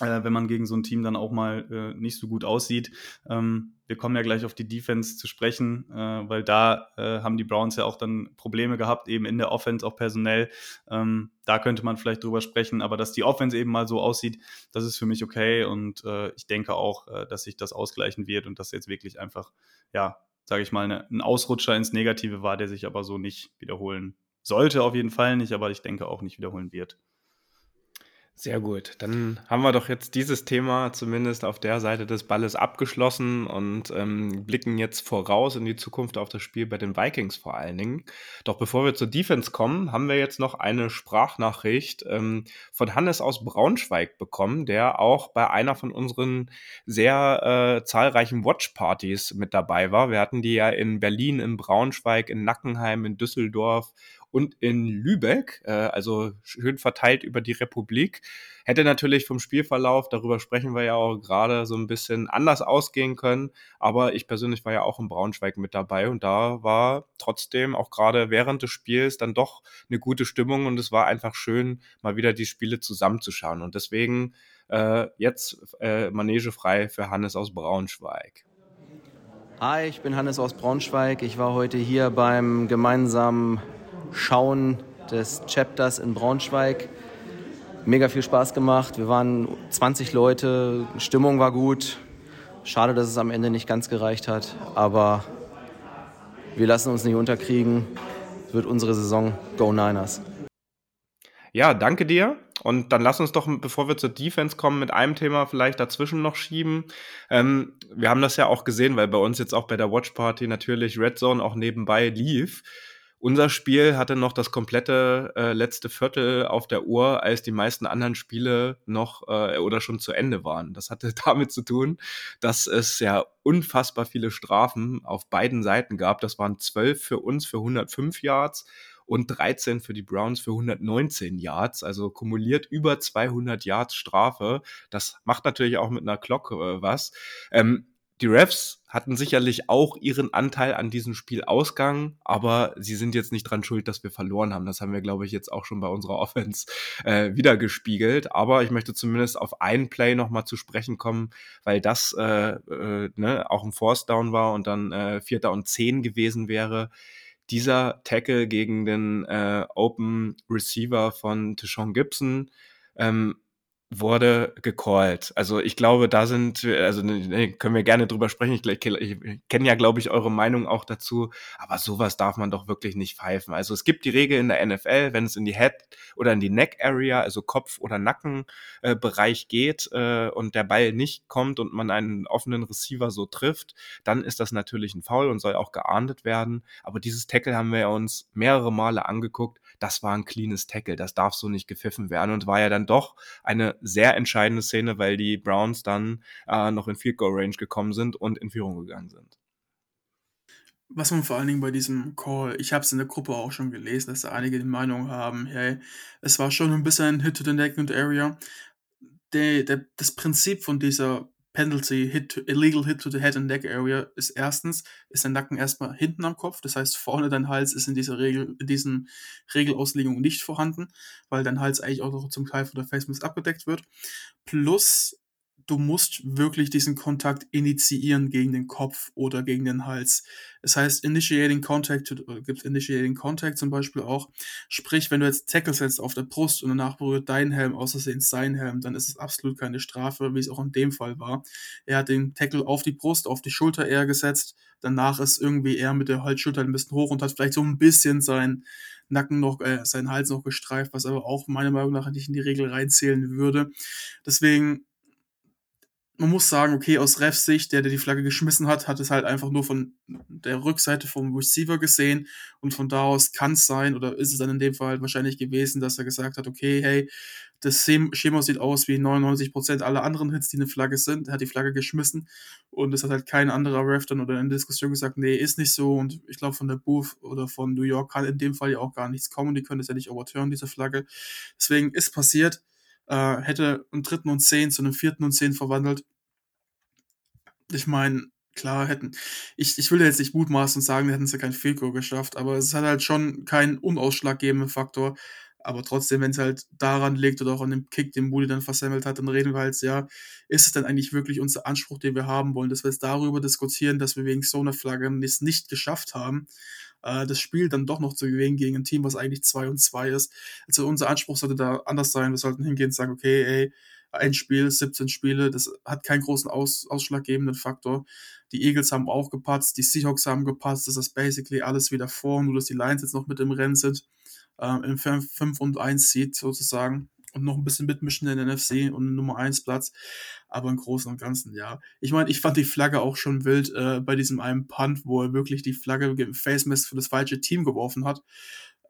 Speaker 4: äh, wenn man gegen so ein Team dann auch mal äh, nicht so gut aussieht. Ähm, wir kommen ja gleich auf die Defense zu sprechen, äh, weil da äh, haben die Browns ja auch dann Probleme gehabt, eben in der Offense, auch personell. Ähm, da könnte man vielleicht drüber sprechen, aber dass die Offense eben mal so aussieht, das ist für mich okay und äh, ich denke auch, äh, dass sich das ausgleichen wird und dass jetzt wirklich einfach, ja, sage ich mal, eine, ein Ausrutscher ins Negative war, der sich aber so nicht wiederholen sollte, auf jeden Fall nicht, aber ich denke auch nicht wiederholen wird.
Speaker 3: Sehr gut. Dann haben wir doch jetzt dieses Thema zumindest auf der Seite des Balles abgeschlossen und ähm, blicken jetzt voraus in die Zukunft auf das Spiel bei den Vikings vor allen Dingen. Doch bevor wir zur Defense kommen, haben wir jetzt noch eine Sprachnachricht ähm, von Hannes aus Braunschweig bekommen, der auch bei einer von unseren sehr äh, zahlreichen Watchpartys mit dabei war. Wir hatten die ja in Berlin, in Braunschweig, in Nackenheim, in Düsseldorf und in Lübeck, äh, also schön verteilt über die Republik. Hätte natürlich vom Spielverlauf, darüber sprechen wir ja auch gerade, so ein bisschen anders ausgehen können. Aber ich persönlich war ja auch in Braunschweig mit dabei und da war trotzdem auch gerade während des Spiels dann doch eine gute Stimmung und es war einfach schön, mal wieder die Spiele zusammenzuschauen. Und deswegen äh, jetzt äh, Manege frei für Hannes aus Braunschweig.
Speaker 5: Hi, ich bin Hannes aus Braunschweig. Ich war heute hier beim gemeinsamen Schauen des Chapters in Braunschweig. Mega viel Spaß gemacht. Wir waren 20 Leute, Stimmung war gut. Schade, dass es am Ende nicht ganz gereicht hat, aber wir lassen uns nicht unterkriegen. Es wird unsere Saison Go Niners.
Speaker 3: Ja, danke dir. Und dann lass uns doch, bevor wir zur Defense kommen, mit einem Thema vielleicht dazwischen noch schieben. Ähm, wir haben das ja auch gesehen, weil bei uns jetzt auch bei der Watch Party natürlich Red Zone auch nebenbei lief. Unser Spiel hatte noch das komplette äh, letzte Viertel auf der Uhr, als die meisten anderen Spiele noch äh, oder schon zu Ende waren. Das hatte damit zu tun, dass es ja unfassbar viele Strafen auf beiden Seiten gab. Das waren zwölf für uns für 105 Yards und 13 für die Browns für 119 Yards, also kumuliert über 200 Yards Strafe. Das macht natürlich auch mit einer Glocke äh, was. Ähm, die Refs hatten sicherlich auch ihren Anteil an diesem Spielausgang, aber sie sind jetzt nicht dran schuld, dass wir verloren haben. Das haben wir, glaube ich, jetzt auch schon bei unserer Offense äh, wieder gespiegelt. Aber ich möchte zumindest auf ein Play nochmal zu sprechen kommen, weil das äh, äh, ne, auch ein Force Down war und dann äh, Vierter und Zehn gewesen wäre. Dieser Tackle gegen den äh, Open Receiver von Tishon Gibson, ähm, wurde gecallt. Also ich glaube, da sind, also ne, können wir gerne drüber sprechen. Ich, ich, ich kenne ja, glaube ich, eure Meinung auch dazu. Aber sowas darf man doch wirklich nicht pfeifen. Also es gibt die Regel in der NFL, wenn es in die Head oder in die Neck Area, also Kopf- oder Nackenbereich äh, geht äh, und der Ball nicht kommt und man einen offenen Receiver so trifft, dann ist das natürlich ein Foul und soll auch geahndet werden. Aber dieses Tackle haben wir uns mehrere Male angeguckt. Das war ein cleanes Tackle. Das darf so nicht gepfiffen werden und war ja dann doch eine sehr entscheidende Szene, weil die Browns dann äh, noch in Field Goal Range gekommen sind und in Führung gegangen sind.
Speaker 1: Was man vor allen Dingen bei diesem Call, ich habe es in der Gruppe auch schon gelesen, dass da einige die Meinung haben, hey, es war schon ein bisschen ein Hit to the Neck and Area. Der, der, das Prinzip von dieser Penalty, hit to, illegal hit to the head and neck area ist erstens, ist dein Nacken erstmal hinten am Kopf, das heißt vorne dein Hals ist in dieser Regel, in diesen Regelauslegungen nicht vorhanden, weil dein Hals eigentlich auch noch zum Teil von der Face Mask abgedeckt wird. Plus du musst wirklich diesen Kontakt initiieren gegen den Kopf oder gegen den Hals. Es heißt Initiating Contact, gibt Initiating Contact zum Beispiel auch. Sprich, wenn du jetzt Tackle setzt auf der Brust und danach berührt dein Helm außersehen sein Helm, dann ist es absolut keine Strafe, wie es auch in dem Fall war. Er hat den Tackle auf die Brust, auf die Schulter eher gesetzt. Danach ist irgendwie er mit der Halsschulter ein bisschen hoch und hat vielleicht so ein bisschen sein Nacken noch, äh, seinen Hals noch gestreift, was aber auch meiner Meinung nach nicht in die Regel reinzählen würde. Deswegen man muss sagen, okay, aus Refs Sicht, der, der die Flagge geschmissen hat, hat es halt einfach nur von der Rückseite vom Receiver gesehen und von da aus kann es sein oder ist es dann in dem Fall wahrscheinlich gewesen, dass er gesagt hat, okay, hey, das Schema sieht aus wie 99% aller anderen Hits, die eine Flagge sind. Er hat die Flagge geschmissen und es hat halt kein anderer Ref dann oder in der Diskussion gesagt, nee, ist nicht so und ich glaube von der Booth oder von New York kann in dem Fall ja auch gar nichts kommen, die können es ja nicht overturnen, diese Flagge. Deswegen ist passiert, äh, hätte einen dritten und zehn zu einem vierten und zehn verwandelt. Ich meine, klar hätten, ich, ich will jetzt nicht mutmaßen und sagen, hätten sie kein Field geschafft, aber es hat halt schon keinen unausschlaggebenden Faktor. Aber trotzdem, wenn es halt daran liegt oder auch an dem Kick, den Moody dann versammelt hat, dann reden wir halt, ja, ist es denn eigentlich wirklich unser Anspruch, den wir haben wollen, dass wir jetzt darüber diskutieren, dass wir wegen so einer Flagge es nicht geschafft haben, äh, das Spiel dann doch noch zu gewinnen gegen ein Team, was eigentlich 2 und 2 ist. Also unser Anspruch sollte da anders sein. Wir sollten hingehen und sagen, okay, ey, ein Spiel, 17 Spiele, das hat keinen großen aus, ausschlaggebenden Faktor. Die Eagles haben auch gepatzt, die Seahawks haben gepatzt, das ist basically alles wieder vor, nur dass die Lions jetzt noch mit im Rennen sind, ähm, im 5 und 1 Seed sozusagen und noch ein bisschen mitmischen in der NFC und Nummer 1 Platz. Aber im Großen und Ganzen, ja. Ich meine, ich fand die Flagge auch schon wild äh, bei diesem einen Punt, wo er wirklich die Flagge im Face Mist für das falsche Team geworfen hat.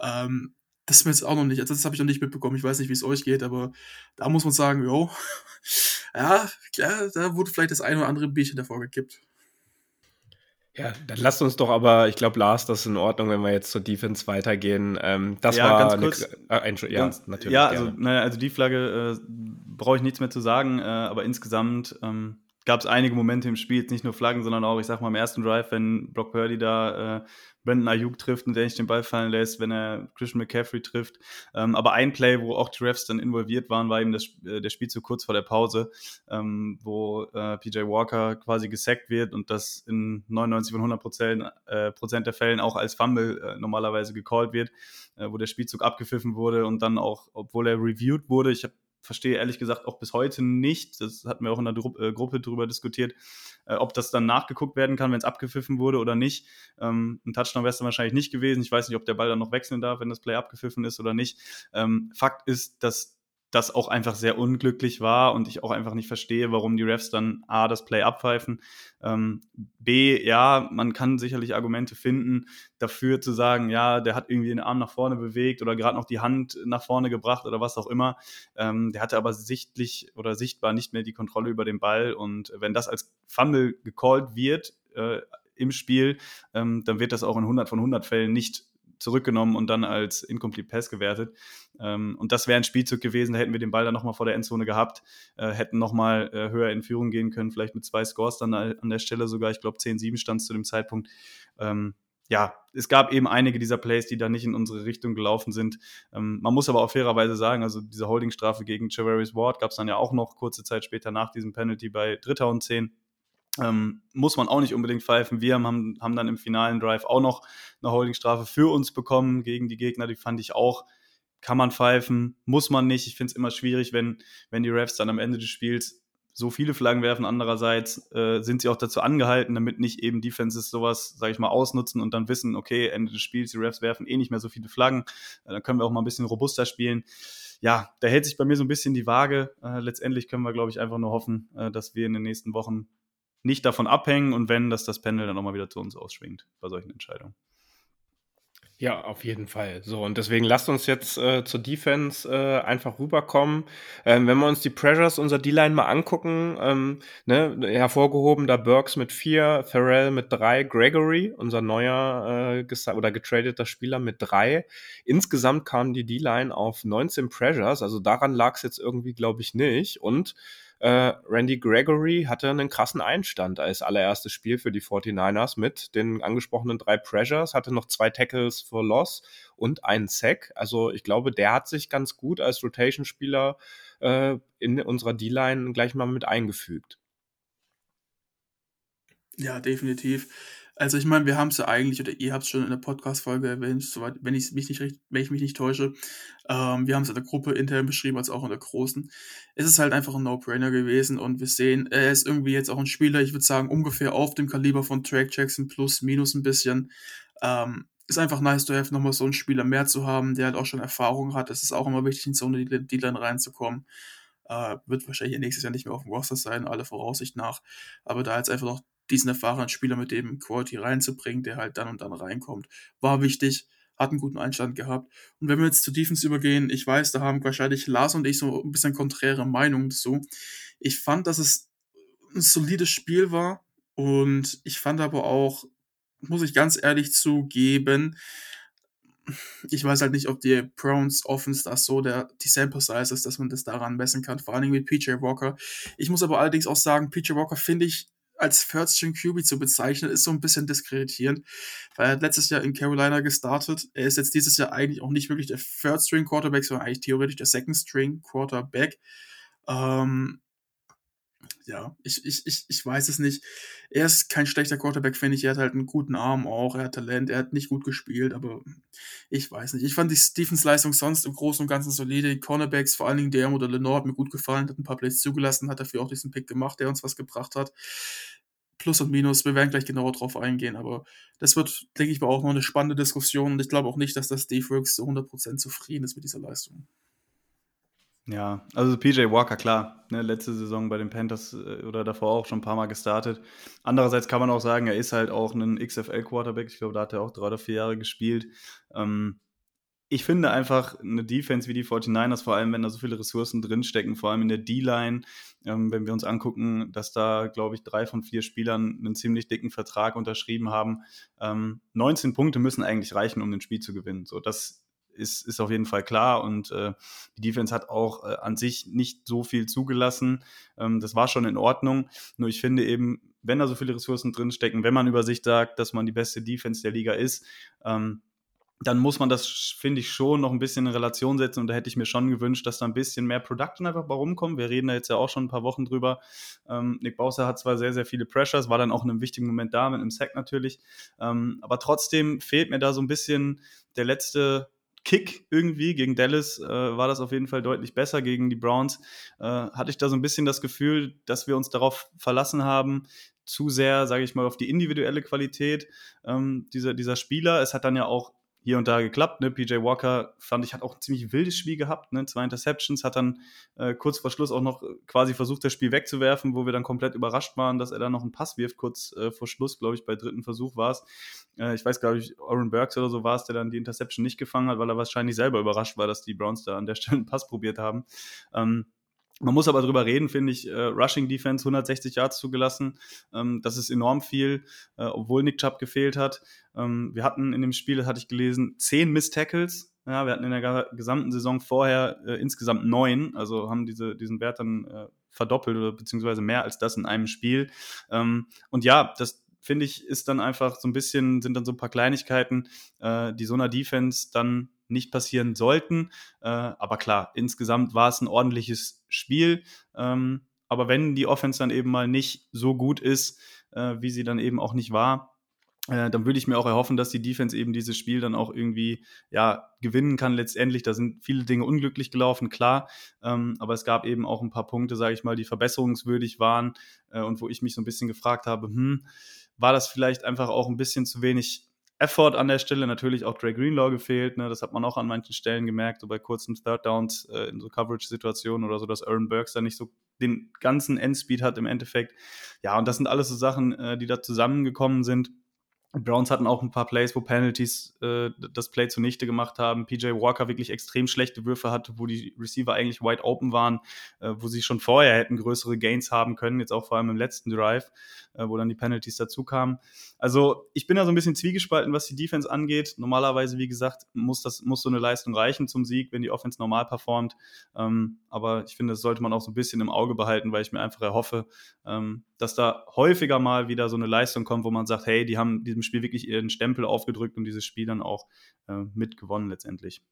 Speaker 1: Ähm, das ist mir jetzt auch noch nicht, also das habe ich noch nicht mitbekommen. Ich weiß nicht, wie es euch geht, aber da muss man sagen, jo, ja, klar, da wurde vielleicht das eine oder andere Bierchen davor gekippt.
Speaker 3: Ja, dann lasst uns doch aber, ich glaube, Lars, das ist in Ordnung, wenn wir jetzt zur Defense weitergehen. Ähm, das
Speaker 4: ja,
Speaker 3: war
Speaker 4: ganz kurz,
Speaker 3: eine, äh, ja,
Speaker 4: ganz, natürlich. Ja, also, naja, also die Flagge äh, brauche ich nichts mehr zu sagen, äh, aber insgesamt ähm, gab es einige Momente im Spiel, nicht nur Flaggen, sondern auch, ich sag mal, im ersten Drive, wenn Brock Purdy da äh, Brandon Ayuk trifft und der nicht den Ball fallen lässt, wenn er Christian McCaffrey trifft. Ähm, aber ein Play, wo auch die Refs dann involviert waren, war eben das, äh, der Spielzug kurz vor der Pause, ähm, wo äh, PJ Walker quasi gesackt wird und das in 99 von 100 Prozent, äh, Prozent der Fällen auch als Fumble äh, normalerweise gecallt wird, äh, wo der Spielzug abgepfiffen wurde und dann auch, obwohl er reviewed wurde, ich habe verstehe ehrlich gesagt auch bis heute nicht, das hatten wir auch in der Dru äh, Gruppe drüber diskutiert, äh, ob das dann nachgeguckt werden kann, wenn es abgepfiffen wurde oder nicht. Ähm, ein Touchdown wäre es dann wahrscheinlich nicht gewesen. Ich weiß nicht, ob der Ball dann noch wechseln darf, wenn das Play abgepfiffen ist oder nicht. Ähm, Fakt ist, dass das auch einfach sehr unglücklich war und ich auch einfach nicht verstehe, warum die Refs dann A, das Play abpfeifen, ähm, B, ja, man kann sicherlich Argumente finden, dafür zu sagen, ja, der hat irgendwie den Arm nach vorne bewegt oder gerade noch die Hand nach vorne gebracht oder was auch immer. Ähm, der hatte aber sichtlich oder sichtbar nicht mehr die Kontrolle über den Ball und wenn das als Fumble gecallt wird, äh, im Spiel, ähm, dann wird das auch in 100 von 100 Fällen nicht zurückgenommen und dann als Incomplete Pass gewertet. Ähm, und das wäre ein Spielzug gewesen, da hätten wir den Ball dann nochmal vor der Endzone gehabt, äh, hätten nochmal äh, höher in Führung gehen können, vielleicht mit zwei Scores dann an der Stelle sogar. Ich glaube, 10-7 stand es zu dem Zeitpunkt. Ähm, ja, es gab eben einige dieser Plays, die da nicht in unsere Richtung gelaufen sind. Ähm, man muss aber auch fairerweise sagen, also diese Holdingstrafe gegen Javarius Ward gab es dann ja auch noch kurze Zeit später nach diesem Penalty bei Dritter und Zehn. Ähm, muss man auch nicht unbedingt pfeifen. Wir haben, haben dann im finalen Drive auch noch eine Holdingstrafe für uns bekommen gegen die Gegner. Die fand ich auch, kann man pfeifen, muss man nicht. Ich finde es immer schwierig, wenn, wenn die Refs dann am Ende des Spiels so viele Flaggen werfen. Andererseits äh, sind sie auch dazu angehalten, damit nicht eben Defenses sowas, sage ich mal, ausnutzen und dann wissen, okay, Ende des Spiels, die Refs werfen eh nicht mehr so viele Flaggen. Äh, dann können wir auch mal ein bisschen robuster spielen. Ja, da hält sich bei mir so ein bisschen die Waage. Äh, letztendlich können wir, glaube ich, einfach nur hoffen, äh, dass wir in den nächsten Wochen nicht davon abhängen und wenn, dass das Pendel dann auch mal wieder zu uns ausschwingt bei solchen Entscheidungen.
Speaker 3: Ja, auf jeden Fall. So, und deswegen lasst uns jetzt äh, zur Defense äh, einfach rüberkommen. Ähm, wenn wir uns die Pressures unserer D-Line mal angucken, ähm, ne, hervorgehoben da Burks mit vier, Farrell mit drei, Gregory, unser neuer äh, oder getradeter Spieler mit drei. Insgesamt kam die D-Line auf 19 Pressures, also daran lag es jetzt irgendwie, glaube ich, nicht. Und Äh, Randy Gregory hatte einen krassen Einstand als allererstes Spiel für die 49ers mit den angesprochenen drei Pressures, hatte noch zwei Tackles for Loss und einen Sack. Also ich glaube, der hat sich ganz gut als Rotation-Spieler äh, in unserer D-Line gleich mal mit eingefügt.
Speaker 1: Ja, definitiv. Also ich meine, wir haben es ja eigentlich, oder ihr habt es schon in der Podcast-Folge erwähnt, soweit, wenn ich mich nicht wenn ich mich nicht täusche. Ähm, wir haben es in der Gruppe intern beschrieben, als auch in der großen. Es ist halt einfach ein No-Brainer gewesen und wir sehen, er ist irgendwie jetzt auch ein Spieler, ich würde sagen, ungefähr auf dem Kaliber von Track Jackson plus minus ein bisschen. Ähm, ist einfach nice to have, nochmal so einen Spieler mehr zu haben, der halt auch schon Erfahrung hat. Es ist auch immer wichtig, in so eine D-Line reinzukommen. Äh, wird wahrscheinlich nächstes Jahr nicht mehr auf dem Roster sein, alle Voraussicht nach. Aber da jetzt einfach noch diesen erfahrenen Spieler mit dem Quality reinzubringen, der halt dann und dann reinkommt. War wichtig, hat einen guten Einstand gehabt. Und wenn wir jetzt zu Defense übergehen, ich weiß, da haben wahrscheinlich Lars und ich so ein bisschen konträre Meinungen dazu. Ich fand, dass es ein solides Spiel war und ich fand aber auch, muss ich ganz ehrlich zugeben, ich weiß halt nicht, ob die Browns Offense das so der, die Sample Size ist, dass man das daran messen kann, vor allem mit PJ Walker. Ich muss aber allerdings auch sagen, PJ Walker finde ich als Third String QB zu bezeichnen, ist so ein bisschen diskreditierend, weil er hat letztes Jahr in Carolina gestartet. Er ist jetzt dieses Jahr eigentlich auch nicht wirklich der Third String Quarterback, sondern eigentlich theoretisch der Second String Quarterback. Ähm, ja, ich, ich, ich, ich weiß es nicht. Er ist kein schlechter Quarterback, finde ich. Er hat halt einen guten Arm auch. Er hat Talent. Er hat nicht gut gespielt, aber ich weiß nicht. Ich fand die Stephens-Leistung sonst im Großen und Ganzen solide. Die Cornerbacks, vor allen Dingen der oder Lenore, hat mir gut gefallen. Hat ein paar Plays zugelassen, hat dafür auch diesen Pick gemacht, der uns was gebracht hat. Plus und Minus, wir werden gleich genauer drauf eingehen, aber das wird, denke ich, auch noch eine spannende Diskussion und ich glaube auch nicht, dass das Dave Works zu 100% zufrieden ist mit dieser Leistung.
Speaker 4: Ja, also PJ Walker, klar, ne, letzte Saison bei den Panthers äh, oder davor auch schon ein paar Mal gestartet. Andererseits kann man auch sagen, er ist halt auch ein XFL-Quarterback. Ich glaube, da hat er auch drei oder vier Jahre gespielt. Ähm, ich finde einfach eine Defense wie die 49ers, vor allem wenn da so viele Ressourcen drinstecken, vor allem in der D-Line, ähm, wenn wir uns angucken, dass da, glaube ich, drei von vier Spielern einen ziemlich dicken Vertrag unterschrieben haben. Ähm, 19 Punkte müssen eigentlich reichen, um ein Spiel zu gewinnen. So, das ist, ist auf jeden Fall klar. Und äh, die Defense hat auch äh, an sich nicht so viel zugelassen. Ähm, das war schon in Ordnung. Nur ich finde eben, wenn da so viele Ressourcen drinstecken, wenn man über sich sagt, dass man die beste Defense der Liga ist, ähm, dann muss man das, finde ich, schon noch ein bisschen in Relation setzen. Und da hätte ich mir schon gewünscht, dass da ein bisschen mehr Production einfach bei rumkommt. Wir reden da jetzt ja auch schon ein paar Wochen drüber. Ähm, Nick Bowser hat zwar sehr, sehr viele Pressures, war dann auch in einem wichtigen Moment da, mit einem Sack natürlich. Ähm, aber trotzdem fehlt mir da so ein bisschen der letzte Kick irgendwie. Gegen Dallas äh, war das auf jeden Fall deutlich besser. Gegen die Browns äh, hatte ich da so ein bisschen das Gefühl, dass wir uns darauf verlassen haben, zu sehr, sage ich mal, auf die individuelle Qualität ähm, dieser, dieser Spieler. Es hat dann ja auch hier und da geklappt. Ne? PJ Walker fand ich hat auch ein ziemlich wildes Spiel gehabt. Ne? Zwei Interceptions, hat dann äh, kurz vor Schluss auch noch quasi versucht, das Spiel wegzuwerfen, wo wir dann komplett überrascht waren, dass er dann noch einen Pass wirft, kurz äh, vor Schluss, glaube ich, bei dritten Versuch war es. Äh, ich weiß, glaube ich, Oren Burks oder so war es, der dann die Interception nicht gefangen hat, weil er wahrscheinlich selber überrascht war, dass die Browns da an der Stelle einen Pass probiert haben. Ähm, man muss aber drüber reden, finde ich. Äh, Rushing Defense 160 Yards zugelassen. Ähm, das ist enorm viel, äh, obwohl Nick Chubb gefehlt hat. Ähm, wir hatten in dem Spiel, das hatte ich gelesen, 10 Miss Tackles. Ja, wir hatten in der gesamten Saison vorher äh, insgesamt neun, also haben diese, diesen Wert dann äh, verdoppelt oder beziehungsweise mehr als das in einem Spiel. Ähm, und ja, das finde ich ist dann einfach so ein bisschen, sind dann so ein paar Kleinigkeiten, äh, die so einer Defense dann nicht passieren sollten. Äh, aber klar, insgesamt war es ein ordentliches Spiel. Ähm, aber wenn die Offense dann eben mal nicht so gut ist, äh, wie sie dann eben auch nicht war, äh, dann würde ich mir auch erhoffen, dass die Defense eben dieses Spiel dann auch irgendwie ja, gewinnen kann letztendlich. Da sind viele Dinge unglücklich gelaufen, klar. Ähm, aber es gab eben auch ein paar Punkte, sage ich mal, die verbesserungswürdig waren äh, und wo ich mich so ein bisschen gefragt habe, hm, war das vielleicht einfach auch ein bisschen zu wenig Effort an der Stelle, natürlich auch Dre Greenlaw gefehlt, ne? das hat man auch an manchen Stellen gemerkt, so bei kurzen Third Downs äh, in so Coverage-Situationen oder so, dass Aaron Burks da nicht so den ganzen Endspeed hat im Endeffekt. Ja, und das sind alles so Sachen, äh, die da zusammengekommen sind. Browns hatten auch ein paar Plays, wo Penalties äh, das Play zunichte gemacht haben. PJ Walker wirklich extrem schlechte Würfe hatte, wo die Receiver eigentlich wide open waren, äh, wo sie schon vorher hätten größere Gains haben können, jetzt auch vor allem im letzten Drive, äh, wo dann die Penalties dazu kamen. Also ich bin da so ein bisschen zwiegespalten, was die Defense angeht. Normalerweise, wie gesagt, muss, das, muss so eine Leistung reichen zum Sieg, wenn die Offense normal performt. Ähm, aber ich finde, das sollte man auch so ein bisschen im Auge behalten, weil ich mir einfach erhoffe, ähm, dass da häufiger mal wieder so eine Leistung kommt, wo man sagt, hey, die haben diesem Spiel wirklich ihren Stempel aufgedrückt und dieses Spiel dann auch äh, mitgewonnen letztendlich.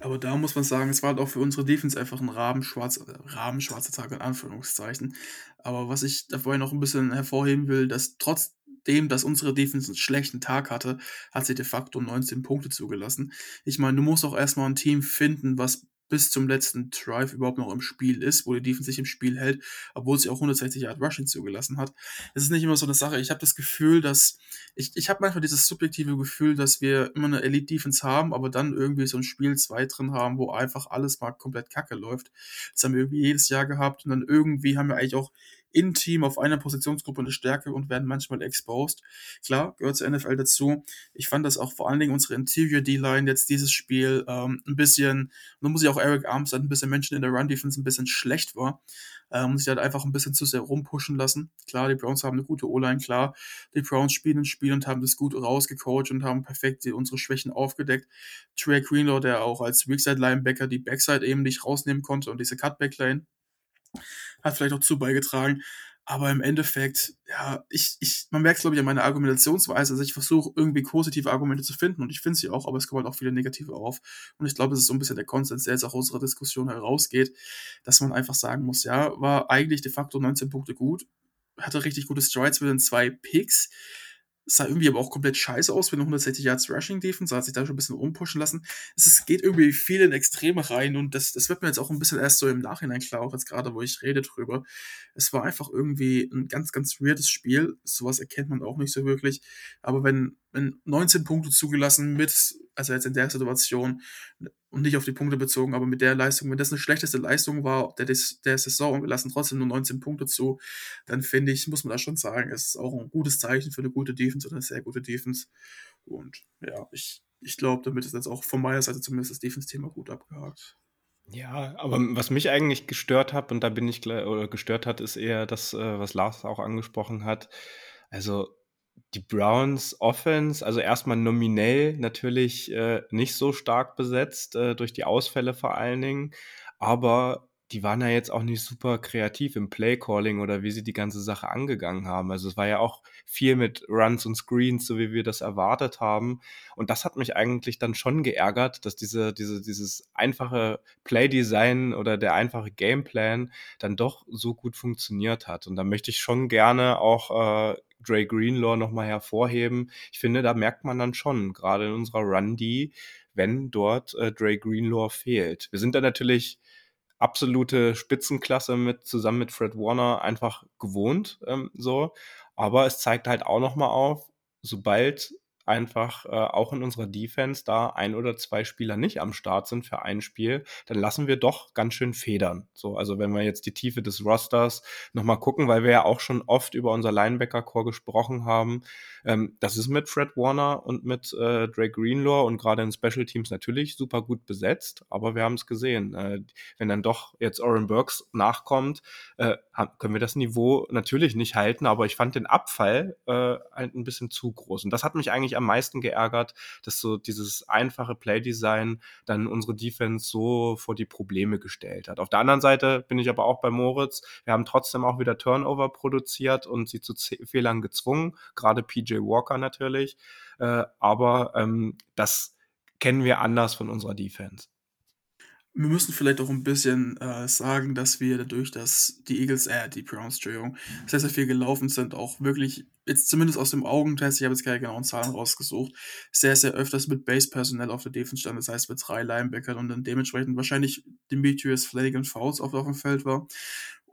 Speaker 1: Aber da muss man sagen, es war halt auch für unsere Defense einfach ein rabenschwarzer, rabenschwarzer Tag in Anführungszeichen. Aber was ich da vorher noch ein bisschen hervorheben will, dass trotzdem, dass unsere Defense einen schlechten Tag hatte, hat sie de facto 19 Punkte zugelassen. Ich meine, du musst auch erstmal ein Team finden, was bis zum letzten Drive überhaupt noch im Spiel ist, wo die Defense sich im Spiel hält, obwohl sie auch 160 Yard Rushing zugelassen hat. Es ist nicht immer so eine Sache. Ich habe das Gefühl, dass ich, ich habe manchmal dieses subjektive Gefühl, dass wir immer eine Elite Defense haben, aber dann irgendwie so ein Spiel 2 drin haben, wo einfach alles mal komplett kacke läuft. Das haben wir irgendwie jedes Jahr gehabt und dann irgendwie haben wir eigentlich auch in Team auf einer Positionsgruppe eine Stärke und werden manchmal exposed. Klar, gehört zur NFL dazu. Ich fand, dass auch vor allen Dingen unsere Interior D-Line jetzt dieses Spiel ähm, ein bisschen, nun muss ich auch Eric Armstead ein bisschen Menschen in der Run-Defense ein bisschen schlecht war. Ähm, und sich halt einfach ein bisschen zu sehr rumpushen lassen. Klar, die Browns haben eine gute O-Line, klar. Die Browns spielen ein Spiel und haben das gut rausgecoacht und haben perfekt die, unsere Schwächen aufgedeckt. Trey Greenlaw, der auch als Weakside-Linebacker die Backside eben nicht rausnehmen konnte und diese Cutback-Lane hat vielleicht auch zu beigetragen. Aber im Endeffekt, ja, ich, ich, man merkt es, glaube ich, an meiner Argumentationsweise. Also ich versuche irgendwie positive Argumente zu finden und ich finde sie auch, aber es kommen halt auch viele negative auf. Und ich glaube, das ist so ein bisschen der Konsens, der jetzt auch aus unserer Diskussion herausgeht, dass man einfach sagen muss, ja, war eigentlich de facto 19 Punkte gut, hatte richtig gute Strides mit den zwei Picks sah irgendwie aber auch komplett scheiße aus eine 160 Yards Rushing Defense, hat sich da schon ein bisschen umpushen lassen. Es ist, geht irgendwie viel in Extreme rein und das, das wird mir jetzt auch ein bisschen erst so im Nachhinein klar, auch jetzt gerade, wo ich rede drüber. Es war einfach irgendwie ein ganz, ganz weirdes Spiel. Sowas erkennt man auch nicht so wirklich. Aber wenn, wenn 19 Punkte zugelassen mit, also jetzt in der Situation, und nicht auf die Punkte bezogen, aber mit der Leistung, wenn das eine schlechteste Leistung war der, der Saison und wir lassen trotzdem nur 19 Punkte zu, dann finde ich, muss man da schon sagen, es ist auch ein gutes Zeichen für eine gute Defense oder eine sehr gute Defense. Und ja, ich, ich glaube, damit ist jetzt auch von meiner Seite zumindest das Defense-Thema gut abgehakt.
Speaker 3: Ja, aber was mich eigentlich gestört hat, und da bin ich oder gestört hat, ist eher das, äh, was Lars auch angesprochen hat. Also die Browns Offense, also erstmal nominell natürlich äh, nicht so stark besetzt, äh, durch die Ausfälle vor allen Dingen, aber die waren ja jetzt auch nicht super kreativ im Playcalling oder wie sie die ganze Sache angegangen haben. Also es war ja auch viel mit Runs und Screens, so wie wir das erwartet haben. Und das hat mich eigentlich dann schon geärgert, dass diese, diese, dieses einfache Playdesign oder der einfache Gameplan dann doch so gut funktioniert hat. Und da möchte ich schon gerne auch äh, Dre Greenlaw nochmal hervorheben. Ich finde, da merkt man dann schon, gerade in unserer Run-D, wenn dort äh, Dre Greenlaw fehlt. Wir sind da natürlich absolute Spitzenklasse mit zusammen mit Fred Warner einfach gewohnt ähm, so, aber es zeigt halt auch nochmal auf, sobald einfach äh, auch in unserer Defense da ein oder zwei Spieler nicht am Start sind für ein Spiel, dann lassen wir doch ganz schön federn. So, also wenn wir jetzt die Tiefe des Rosters nochmal gucken, weil wir ja auch schon oft über unser Linebacker-Core gesprochen haben, ähm, das ist mit Fred Warner und mit äh, Drake Greenlaw und gerade in Special Teams natürlich super gut besetzt, aber wir haben es gesehen. Äh, wenn dann doch jetzt Oren Burks nachkommt, äh, können wir das Niveau natürlich nicht halten, aber ich fand den Abfall äh, halt ein bisschen zu groß. Und das hat mich eigentlich am meisten geärgert, dass so dieses einfache Playdesign dann unsere Defense so vor die Probleme gestellt hat. Auf der anderen Seite bin ich aber auch bei Moritz. Wir haben trotzdem auch wieder Turnover produziert und sie zu Fehlern gezwungen, gerade PJ Walker natürlich. Äh, aber ähm, das kennen wir anders von unserer Defense.
Speaker 1: Wir müssen vielleicht auch ein bisschen äh, sagen, dass wir dadurch, dass die Eagles, äh, die Browns, Entschuldigung, sehr, sehr viel gelaufen sind, auch wirklich, jetzt zumindest aus dem Augentest, ich habe jetzt keine genauen Zahlen rausgesucht, sehr, sehr öfters mit Base-Personal auf der Defense stand, das heißt mit drei Linebackern und dann dementsprechend wahrscheinlich Demetrius Flanagan Fouls auf, auf dem Feld war.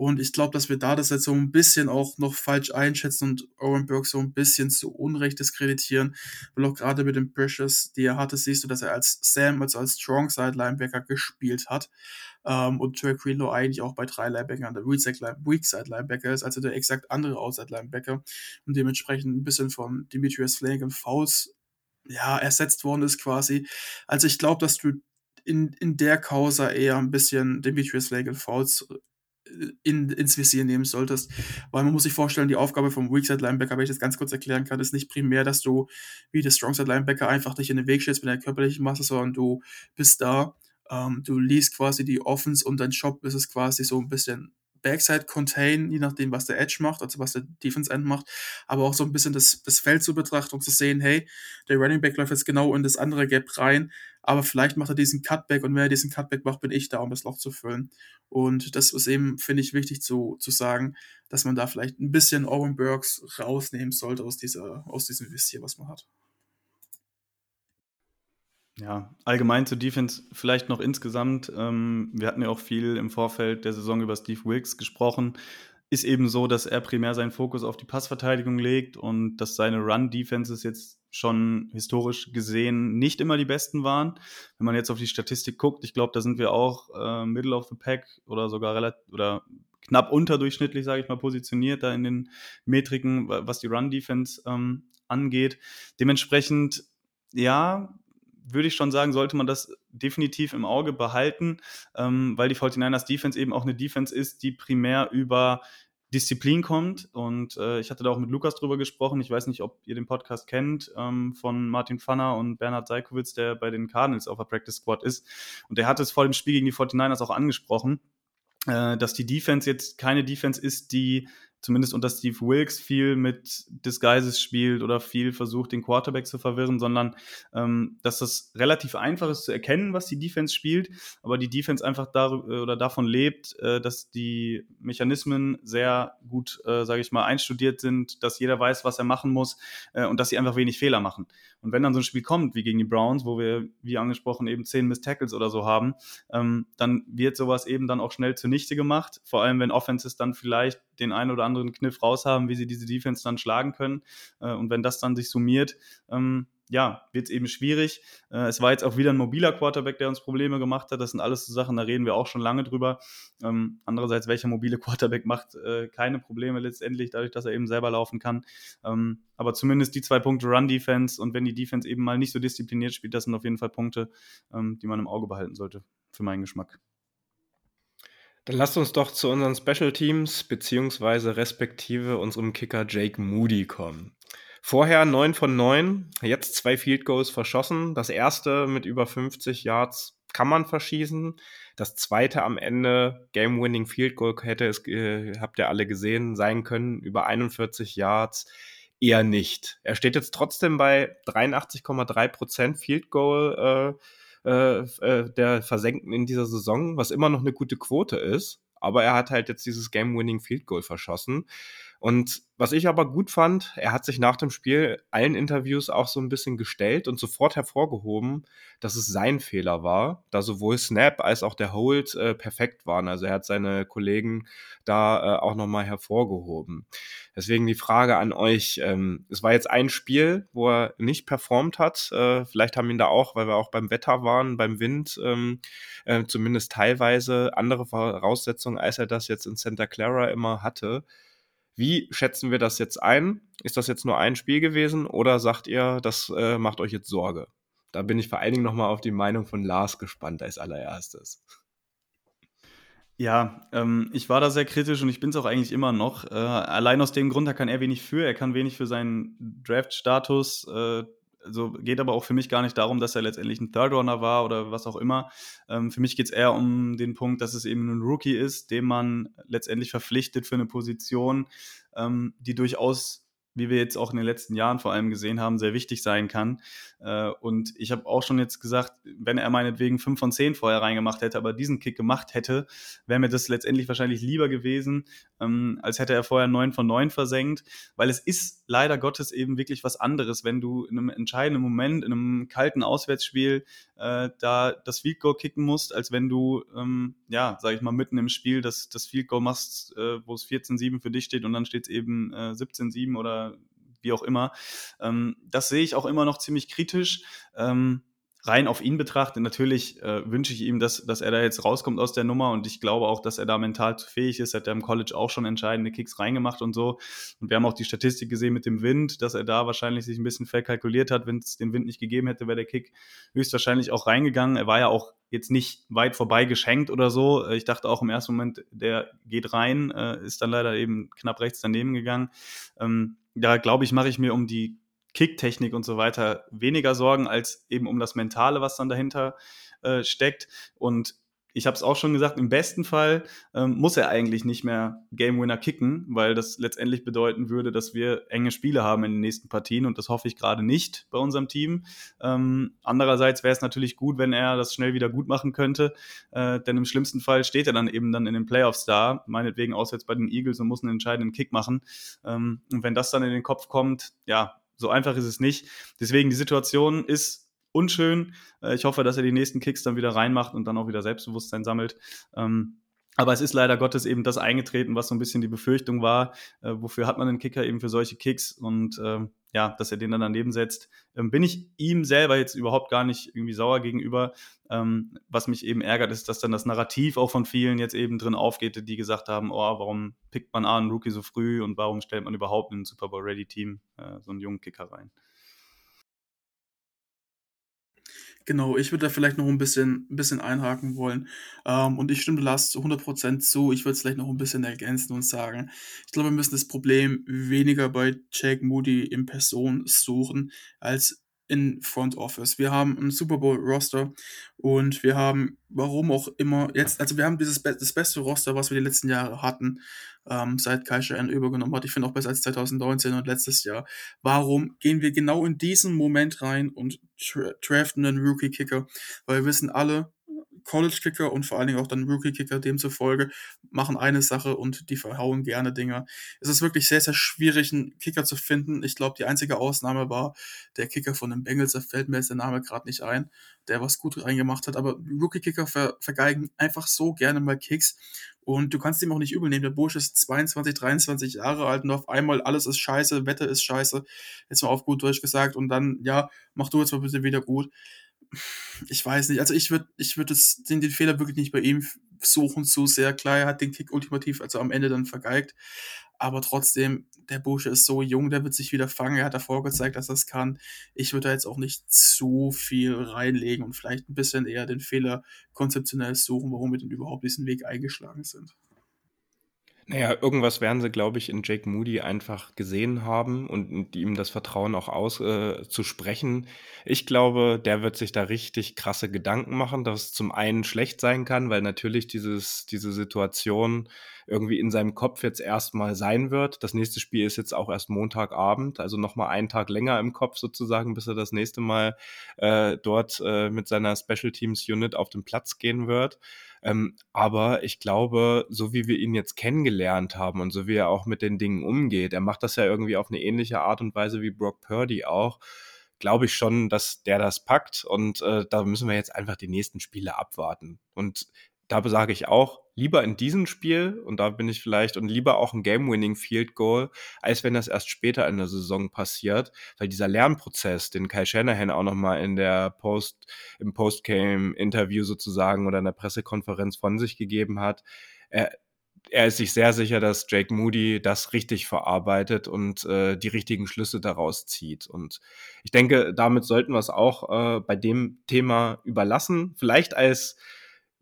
Speaker 1: Und ich glaube, dass wir da das jetzt so ein bisschen auch noch falsch einschätzen und Owen Burke so ein bisschen zu Unrecht diskreditieren. Weil auch gerade mit den Pressures, die er hatte, siehst du, dass er als Sam, also als Strong Side Linebacker gespielt hat. Ähm, und Trey Greenlow eigentlich auch bei drei Linebackern der Weak Side Linebacker ist, also der exakt andere Outside Linebacker. Und dementsprechend ein bisschen von Demetrius Flanagan Fouls ja, ersetzt worden ist quasi. Also ich glaube, dass du in, in der Causa eher ein bisschen Demetrius Flanagan Fouls in, ins Visier nehmen solltest. Weil man muss sich vorstellen, die Aufgabe vom Weakside Linebacker, wenn ich das ganz kurz erklären kann, ist nicht primär, dass du wie der Strongside Linebacker einfach dich in den Weg stellst mit deiner körperlichen Masse, sondern du bist da, ähm, du liest quasi die Offense und dein Job ist es quasi so ein bisschen Backside Contain, je nachdem, was der Edge macht, also was der Defense End macht, aber auch so ein bisschen das, das Feld zu betrachten und zu sehen, hey, der Running Back läuft jetzt genau in das andere Gap rein, aber vielleicht macht er diesen Cutback und wenn er diesen Cutback macht, bin ich da, um das Loch zu füllen. Und das ist eben, finde ich, wichtig zu, zu sagen, dass man da vielleicht ein bisschen Owen Burks rausnehmen sollte aus, dieser, aus diesem Visier, was man hat.
Speaker 4: Ja, allgemein zur Defense vielleicht noch insgesamt. Ähm, wir hatten ja auch viel im Vorfeld der Saison über Steve Wilkes gesprochen. Ist eben so, dass er primär seinen Fokus auf die Passverteidigung legt und dass seine Run-Defenses jetzt schon historisch gesehen nicht immer die besten waren. Wenn man jetzt auf die Statistik guckt, ich glaube, da sind wir auch äh, Middle of the Pack oder sogar relativ oder knapp unterdurchschnittlich, sage ich mal, positioniert da in den Metriken, was die Run-Defense ähm, angeht. Dementsprechend, ja, würde ich schon sagen, sollte man das definitiv im Auge behalten, ähm, weil die 49ers Defense eben auch eine Defense ist, die primär über Disziplin kommt. Und äh, ich hatte da auch mit Lukas drüber gesprochen. Ich weiß nicht, ob ihr den Podcast kennt ähm, von Martin Pfanner und Bernhard Seikowitz, der bei den Cardinals auf der Practice Squad ist. Und der hat es vor dem Spiel gegen die 49ers auch angesprochen, äh, dass die Defense jetzt keine Defense ist, die zumindest unter Steve Wilkes viel mit Disguises spielt oder viel versucht, den Quarterback zu verwirren, sondern ähm, dass das relativ einfach ist zu erkennen, was die Defense spielt, aber die Defense einfach dar oder davon lebt, äh, dass die Mechanismen sehr gut, äh, sage ich mal, einstudiert sind, dass jeder weiß, was er machen muss äh, und dass sie einfach wenig Fehler machen. Und wenn dann so ein Spiel kommt wie gegen die Browns, wo wir, wie angesprochen, eben zehn Miss Tackles oder so haben, ähm, dann wird sowas eben dann auch schnell zunichte gemacht. Vor allem, wenn Offenses dann vielleicht den einen oder anderen Kniff raus haben, wie sie diese Defense dann schlagen können. Äh, und wenn das dann sich summiert, ähm, ja, wird es eben schwierig. Äh, es war jetzt auch wieder ein mobiler Quarterback, der uns Probleme gemacht hat. Das sind alles so Sachen, da reden wir auch schon lange drüber. Ähm, andererseits, welcher mobile Quarterback macht äh, keine Probleme letztendlich, dadurch, dass er eben selber laufen kann. Ähm, aber zumindest die zwei Punkte Run-Defense und wenn die Defense eben mal nicht so diszipliniert spielt, das sind auf jeden Fall Punkte, ähm, die man im Auge behalten sollte, für meinen Geschmack.
Speaker 3: Dann lasst uns doch zu unseren Special Teams beziehungsweise respektive unserem Kicker Jake Moody kommen. Vorher 9 von 9, jetzt zwei Field Goals verschossen. Das erste mit über 50 Yards kann man verschießen. Das zweite am Ende, Game-Winning Field Goal, hätte es, äh, habt ihr alle gesehen, sein können, über 41 Yards. Eher nicht. Er steht jetzt trotzdem bei 83,3% Field Goal äh, äh, äh, der Versenkten in dieser Saison, was immer noch eine gute Quote ist. Aber er hat halt jetzt dieses Game-Winning Field Goal verschossen. Und was ich aber gut fand, er hat sich nach dem Spiel allen Interviews auch so ein bisschen gestellt und sofort hervorgehoben, dass es sein Fehler war, da sowohl Snap als auch der Hold äh, perfekt waren. Also er hat seine Kollegen da äh, auch nochmal hervorgehoben. Deswegen die Frage an euch, ähm, es war jetzt ein Spiel, wo er nicht performt hat. Äh, vielleicht haben ihn da auch, weil wir auch beim Wetter waren, beim Wind, ähm, äh, zumindest teilweise andere Voraussetzungen, als er das jetzt in Santa Clara immer hatte. Wie schätzen wir das jetzt ein? Ist das jetzt nur ein Spiel gewesen oder sagt ihr, das äh, macht euch jetzt Sorge? Da bin ich vor allen Dingen nochmal auf die Meinung von Lars gespannt als allererstes.
Speaker 4: Ja, ähm, ich war da sehr kritisch und ich bin es auch eigentlich immer noch. Äh, allein aus dem Grund, da kann er wenig für. Er kann wenig für seinen Draft-Status. Äh, also geht aber auch für mich gar nicht darum, dass er letztendlich ein Third Runner war oder was auch immer. Ähm, für mich geht es eher um den Punkt, dass es eben ein Rookie ist, den man letztendlich verpflichtet für eine Position, ähm, die durchaus wie wir jetzt auch in den letzten Jahren vor allem gesehen haben, sehr wichtig sein kann. Äh, und ich habe auch schon jetzt gesagt, wenn er meinetwegen 5 von 10 vorher reingemacht hätte, aber diesen Kick gemacht hätte, wäre mir das letztendlich wahrscheinlich lieber gewesen, ähm, als hätte er vorher 9 von 9 versenkt, weil es ist leider Gottes eben wirklich was anderes, wenn du in einem entscheidenden Moment, in einem kalten Auswärtsspiel, äh, da das Field Goal kicken musst, als wenn du, ähm, ja, sag ich mal, mitten im Spiel das, das Field Goal machst, äh, wo es 14-7 für dich steht und dann steht es eben 17-7 oder wie auch immer. Ähm, das sehe ich auch immer noch ziemlich kritisch. Ähm, rein auf ihn betrachtet, natürlich äh, wünsche ich ihm, dass, dass er da jetzt rauskommt aus der Nummer und ich glaube auch, dass er da mental zu fähig ist. Hat er im College auch schon entscheidende Kicks reingemacht und so. Und wir haben auch die Statistik gesehen mit dem Wind, dass er da wahrscheinlich sich ein bisschen verkalkuliert hat. Wenn es den Wind nicht gegeben hätte, wäre der Kick höchstwahrscheinlich auch reingegangen. Er war ja auch jetzt nicht weit vorbei geschenkt oder so. Ich dachte auch im ersten Moment, der geht rein, äh, ist dann leider eben knapp rechts daneben gegangen. Ähm, da glaube ich, mache ich mir um die Kicktechnik und so weiter weniger Sorgen als eben um das Mentale, was dann dahinter äh, steckt. Und ich habe es auch schon gesagt, im besten Fall ähm, muss er eigentlich nicht mehr Game Winner kicken, weil das letztendlich bedeuten würde, dass wir enge Spiele haben in den nächsten Partien und das hoffe ich gerade nicht bei unserem Team. Ähm, andererseits wäre es natürlich gut, wenn er das schnell wieder gut machen könnte, äh, denn im schlimmsten Fall steht er dann eben dann in den Playoffs da, meinetwegen auswärts bei den Eagles und muss einen entscheidenden Kick machen. Ähm, und wenn das dann in den Kopf kommt, ja, so einfach ist es nicht. Deswegen, die Situation ist unschön. Äh, ich hoffe, dass er die nächsten Kicks dann wieder reinmacht und dann auch wieder Selbstbewusstsein sammelt. Ähm, aber es ist leider Gottes eben das eingetreten, was so ein bisschen die Befürchtung war. Äh, wofür hat man einen Kicker eben für solche Kicks? Und ähm, ja, dass er den dann daneben setzt, ähm, bin ich ihm selber jetzt überhaupt gar nicht irgendwie sauer gegenüber. Ähm, was mich eben ärgert, ist, dass dann das Narrativ auch von vielen jetzt eben drin aufgeht, die gesagt haben, oh, warum pickt man an einen Rookie so früh und warum stellt man überhaupt in ein Super Bowl Ready Team äh, so einen jungen Kicker rein?
Speaker 1: Genau, ich würde da vielleicht noch ein bisschen, ein bisschen einhaken wollen. Ähm, und ich stimme Lars zu 100% zu. Ich würde es vielleicht noch ein bisschen ergänzen und sagen, ich glaube, wir müssen das Problem weniger bei Jake Moody in Person suchen, als in Front Office. Wir haben ein Super Bowl Roster und wir haben, warum auch immer, jetzt, also wir haben dieses das beste Roster, was wir die letzten Jahre hatten, ähm, seit Kai N übergenommen hat. Ich finde auch besser als 2019 und letztes Jahr. Warum gehen wir genau in diesen Moment rein und draften einen Rookie-Kicker? Weil wir wissen alle, College-Kicker und vor allen Dingen auch dann Rookie-Kicker demzufolge machen eine Sache und die verhauen gerne Dinger. Es ist wirklich sehr, sehr schwierig, einen Kicker zu finden. Ich glaube, die einzige Ausnahme war der Kicker von den Bengals, da fällt mir jetzt der Name gerade nicht ein, der was gut reingemacht hat. Aber Rookie-Kicker ver vergeigen einfach so gerne mal Kicks. Und du kannst ihm auch nicht übel nehmen. Der Bursch ist 22, 23 Jahre alt und auf einmal alles ist scheiße, Wetter ist scheiße. Jetzt mal auf gut Deutsch gesagt. Und dann, ja, mach du jetzt mal bitte wieder gut ich weiß nicht, also ich würde ich würde den, Fehler wirklich nicht bei ihm suchen zu sehr. Klar, er hat den Kick ultimativ, also am Ende dann vergeigt. Aber trotzdem, der Bursche ist so jung, der wird sich wieder fangen. Er hat davor gezeigt, dass er es kann. Ich würde da jetzt auch nicht zu viel reinlegen und vielleicht ein bisschen eher den Fehler konzeptionell suchen, warum wir denn überhaupt diesen Weg eingeschlagen sind.
Speaker 3: Naja, irgendwas werden sie, glaube ich, in Jake Moody einfach gesehen haben und, ihm das Vertrauen auch auszusprechen. Äh, ich glaube, der wird sich da richtig krasse Gedanken machen, dass es zum einen schlecht sein kann, weil natürlich dieses, diese Situation irgendwie in seinem Kopf jetzt erstmal sein wird. Das nächste Spiel ist jetzt auch erst Montagabend, also nochmal einen Tag länger im Kopf sozusagen, bis er das nächste Mal äh, dort äh, mit seiner Special Teams Unit auf den Platz gehen wird. Ähm, aber ich glaube, so wie wir ihn jetzt kennengelernt haben und so wie er auch mit den Dingen umgeht, er macht das ja irgendwie auf eine ähnliche Art und Weise wie Brock Purdy auch, glaube ich schon, dass der das packt und äh, da müssen wir jetzt einfach die nächsten Spiele abwarten. Und da sage ich auch, lieber in diesem Spiel, und da bin ich vielleicht, und lieber auch ein Game-Winning Field Goal, als wenn das erst später in der Saison passiert, weil dieser Lernprozess, den Kai Shanahan auch nochmal in der Post, im Postgame-Interview sozusagen oder in der Pressekonferenz von sich gegeben hat, er, er ist sich sehr sicher, dass Jake Moody das richtig verarbeitet und äh, die richtigen Schlüsse daraus zieht. Und ich denke, damit sollten wir es auch äh, bei dem Thema überlassen. Vielleicht als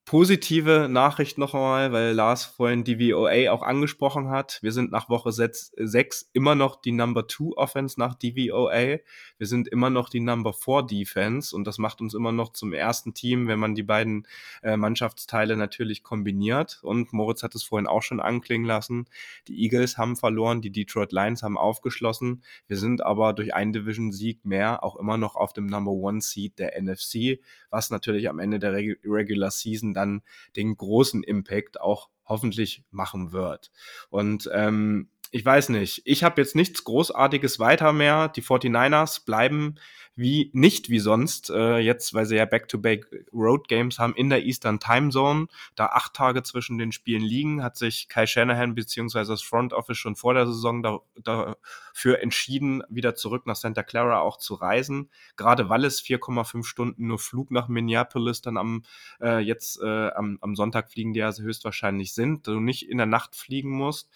Speaker 3: positive Nachricht noch einmal, weil Lars vorhin die VOA auch angesprochen hat. Wir sind nach Woche 6 immer noch die Number 2 Offense nach DVOA. Wir sind immer noch die Number 4 Defense und das macht uns immer noch zum ersten Team, wenn man die beiden äh, Mannschaftsteile natürlich kombiniert. Und Moritz hat es vorhin auch schon anklingen lassen. Die Eagles haben verloren, die Detroit Lions haben aufgeschlossen. Wir sind aber durch einen Division-Sieg mehr auch immer noch auf dem Number 1 Seed der NFC, was natürlich am Ende der Reg Regular Season dann den großen Impact auch hoffentlich machen wird. Und ähm, ich weiß nicht. Ich habe jetzt nichts Großartiges weiter mehr. Die 49ers bleiben wie nicht wie sonst, äh, jetzt, weil sie ja Back-to-Back Road Games haben in der Eastern Time Zone, da acht Tage zwischen den Spielen liegen, hat sich Kai Shanahan beziehungsweise das Front Office schon vor der Saison da, dafür entschieden, wieder zurück nach Santa Clara auch zu reisen. Gerade weil es 4,5 Stunden nur Flug nach Minneapolis dann am äh, jetzt äh, am, am Sonntag fliegen, die ja höchstwahrscheinlich sind, du nicht in der Nacht fliegen musst.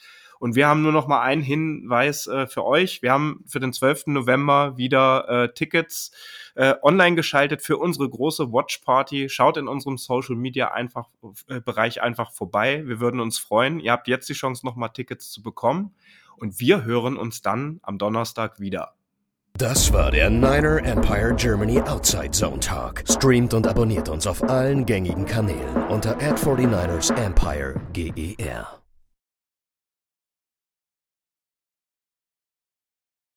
Speaker 3: Und wir haben nur noch mal einen Hinweis äh, für euch. Wir haben für den 12. November wieder äh, Tickets äh, online geschaltet für unsere große Watch Party. Schaut in unserem Social Media einfach äh, Bereich einfach vorbei. Wir würden uns freuen. Ihr habt jetzt die Chance noch mal Tickets zu bekommen und wir hören uns dann am Donnerstag wieder.
Speaker 2: Das war der Niner Empire Germany Outside Zone Talk. Streamt und abonniert uns auf allen gängigen Kanälen unter ad 49 ersempire GER.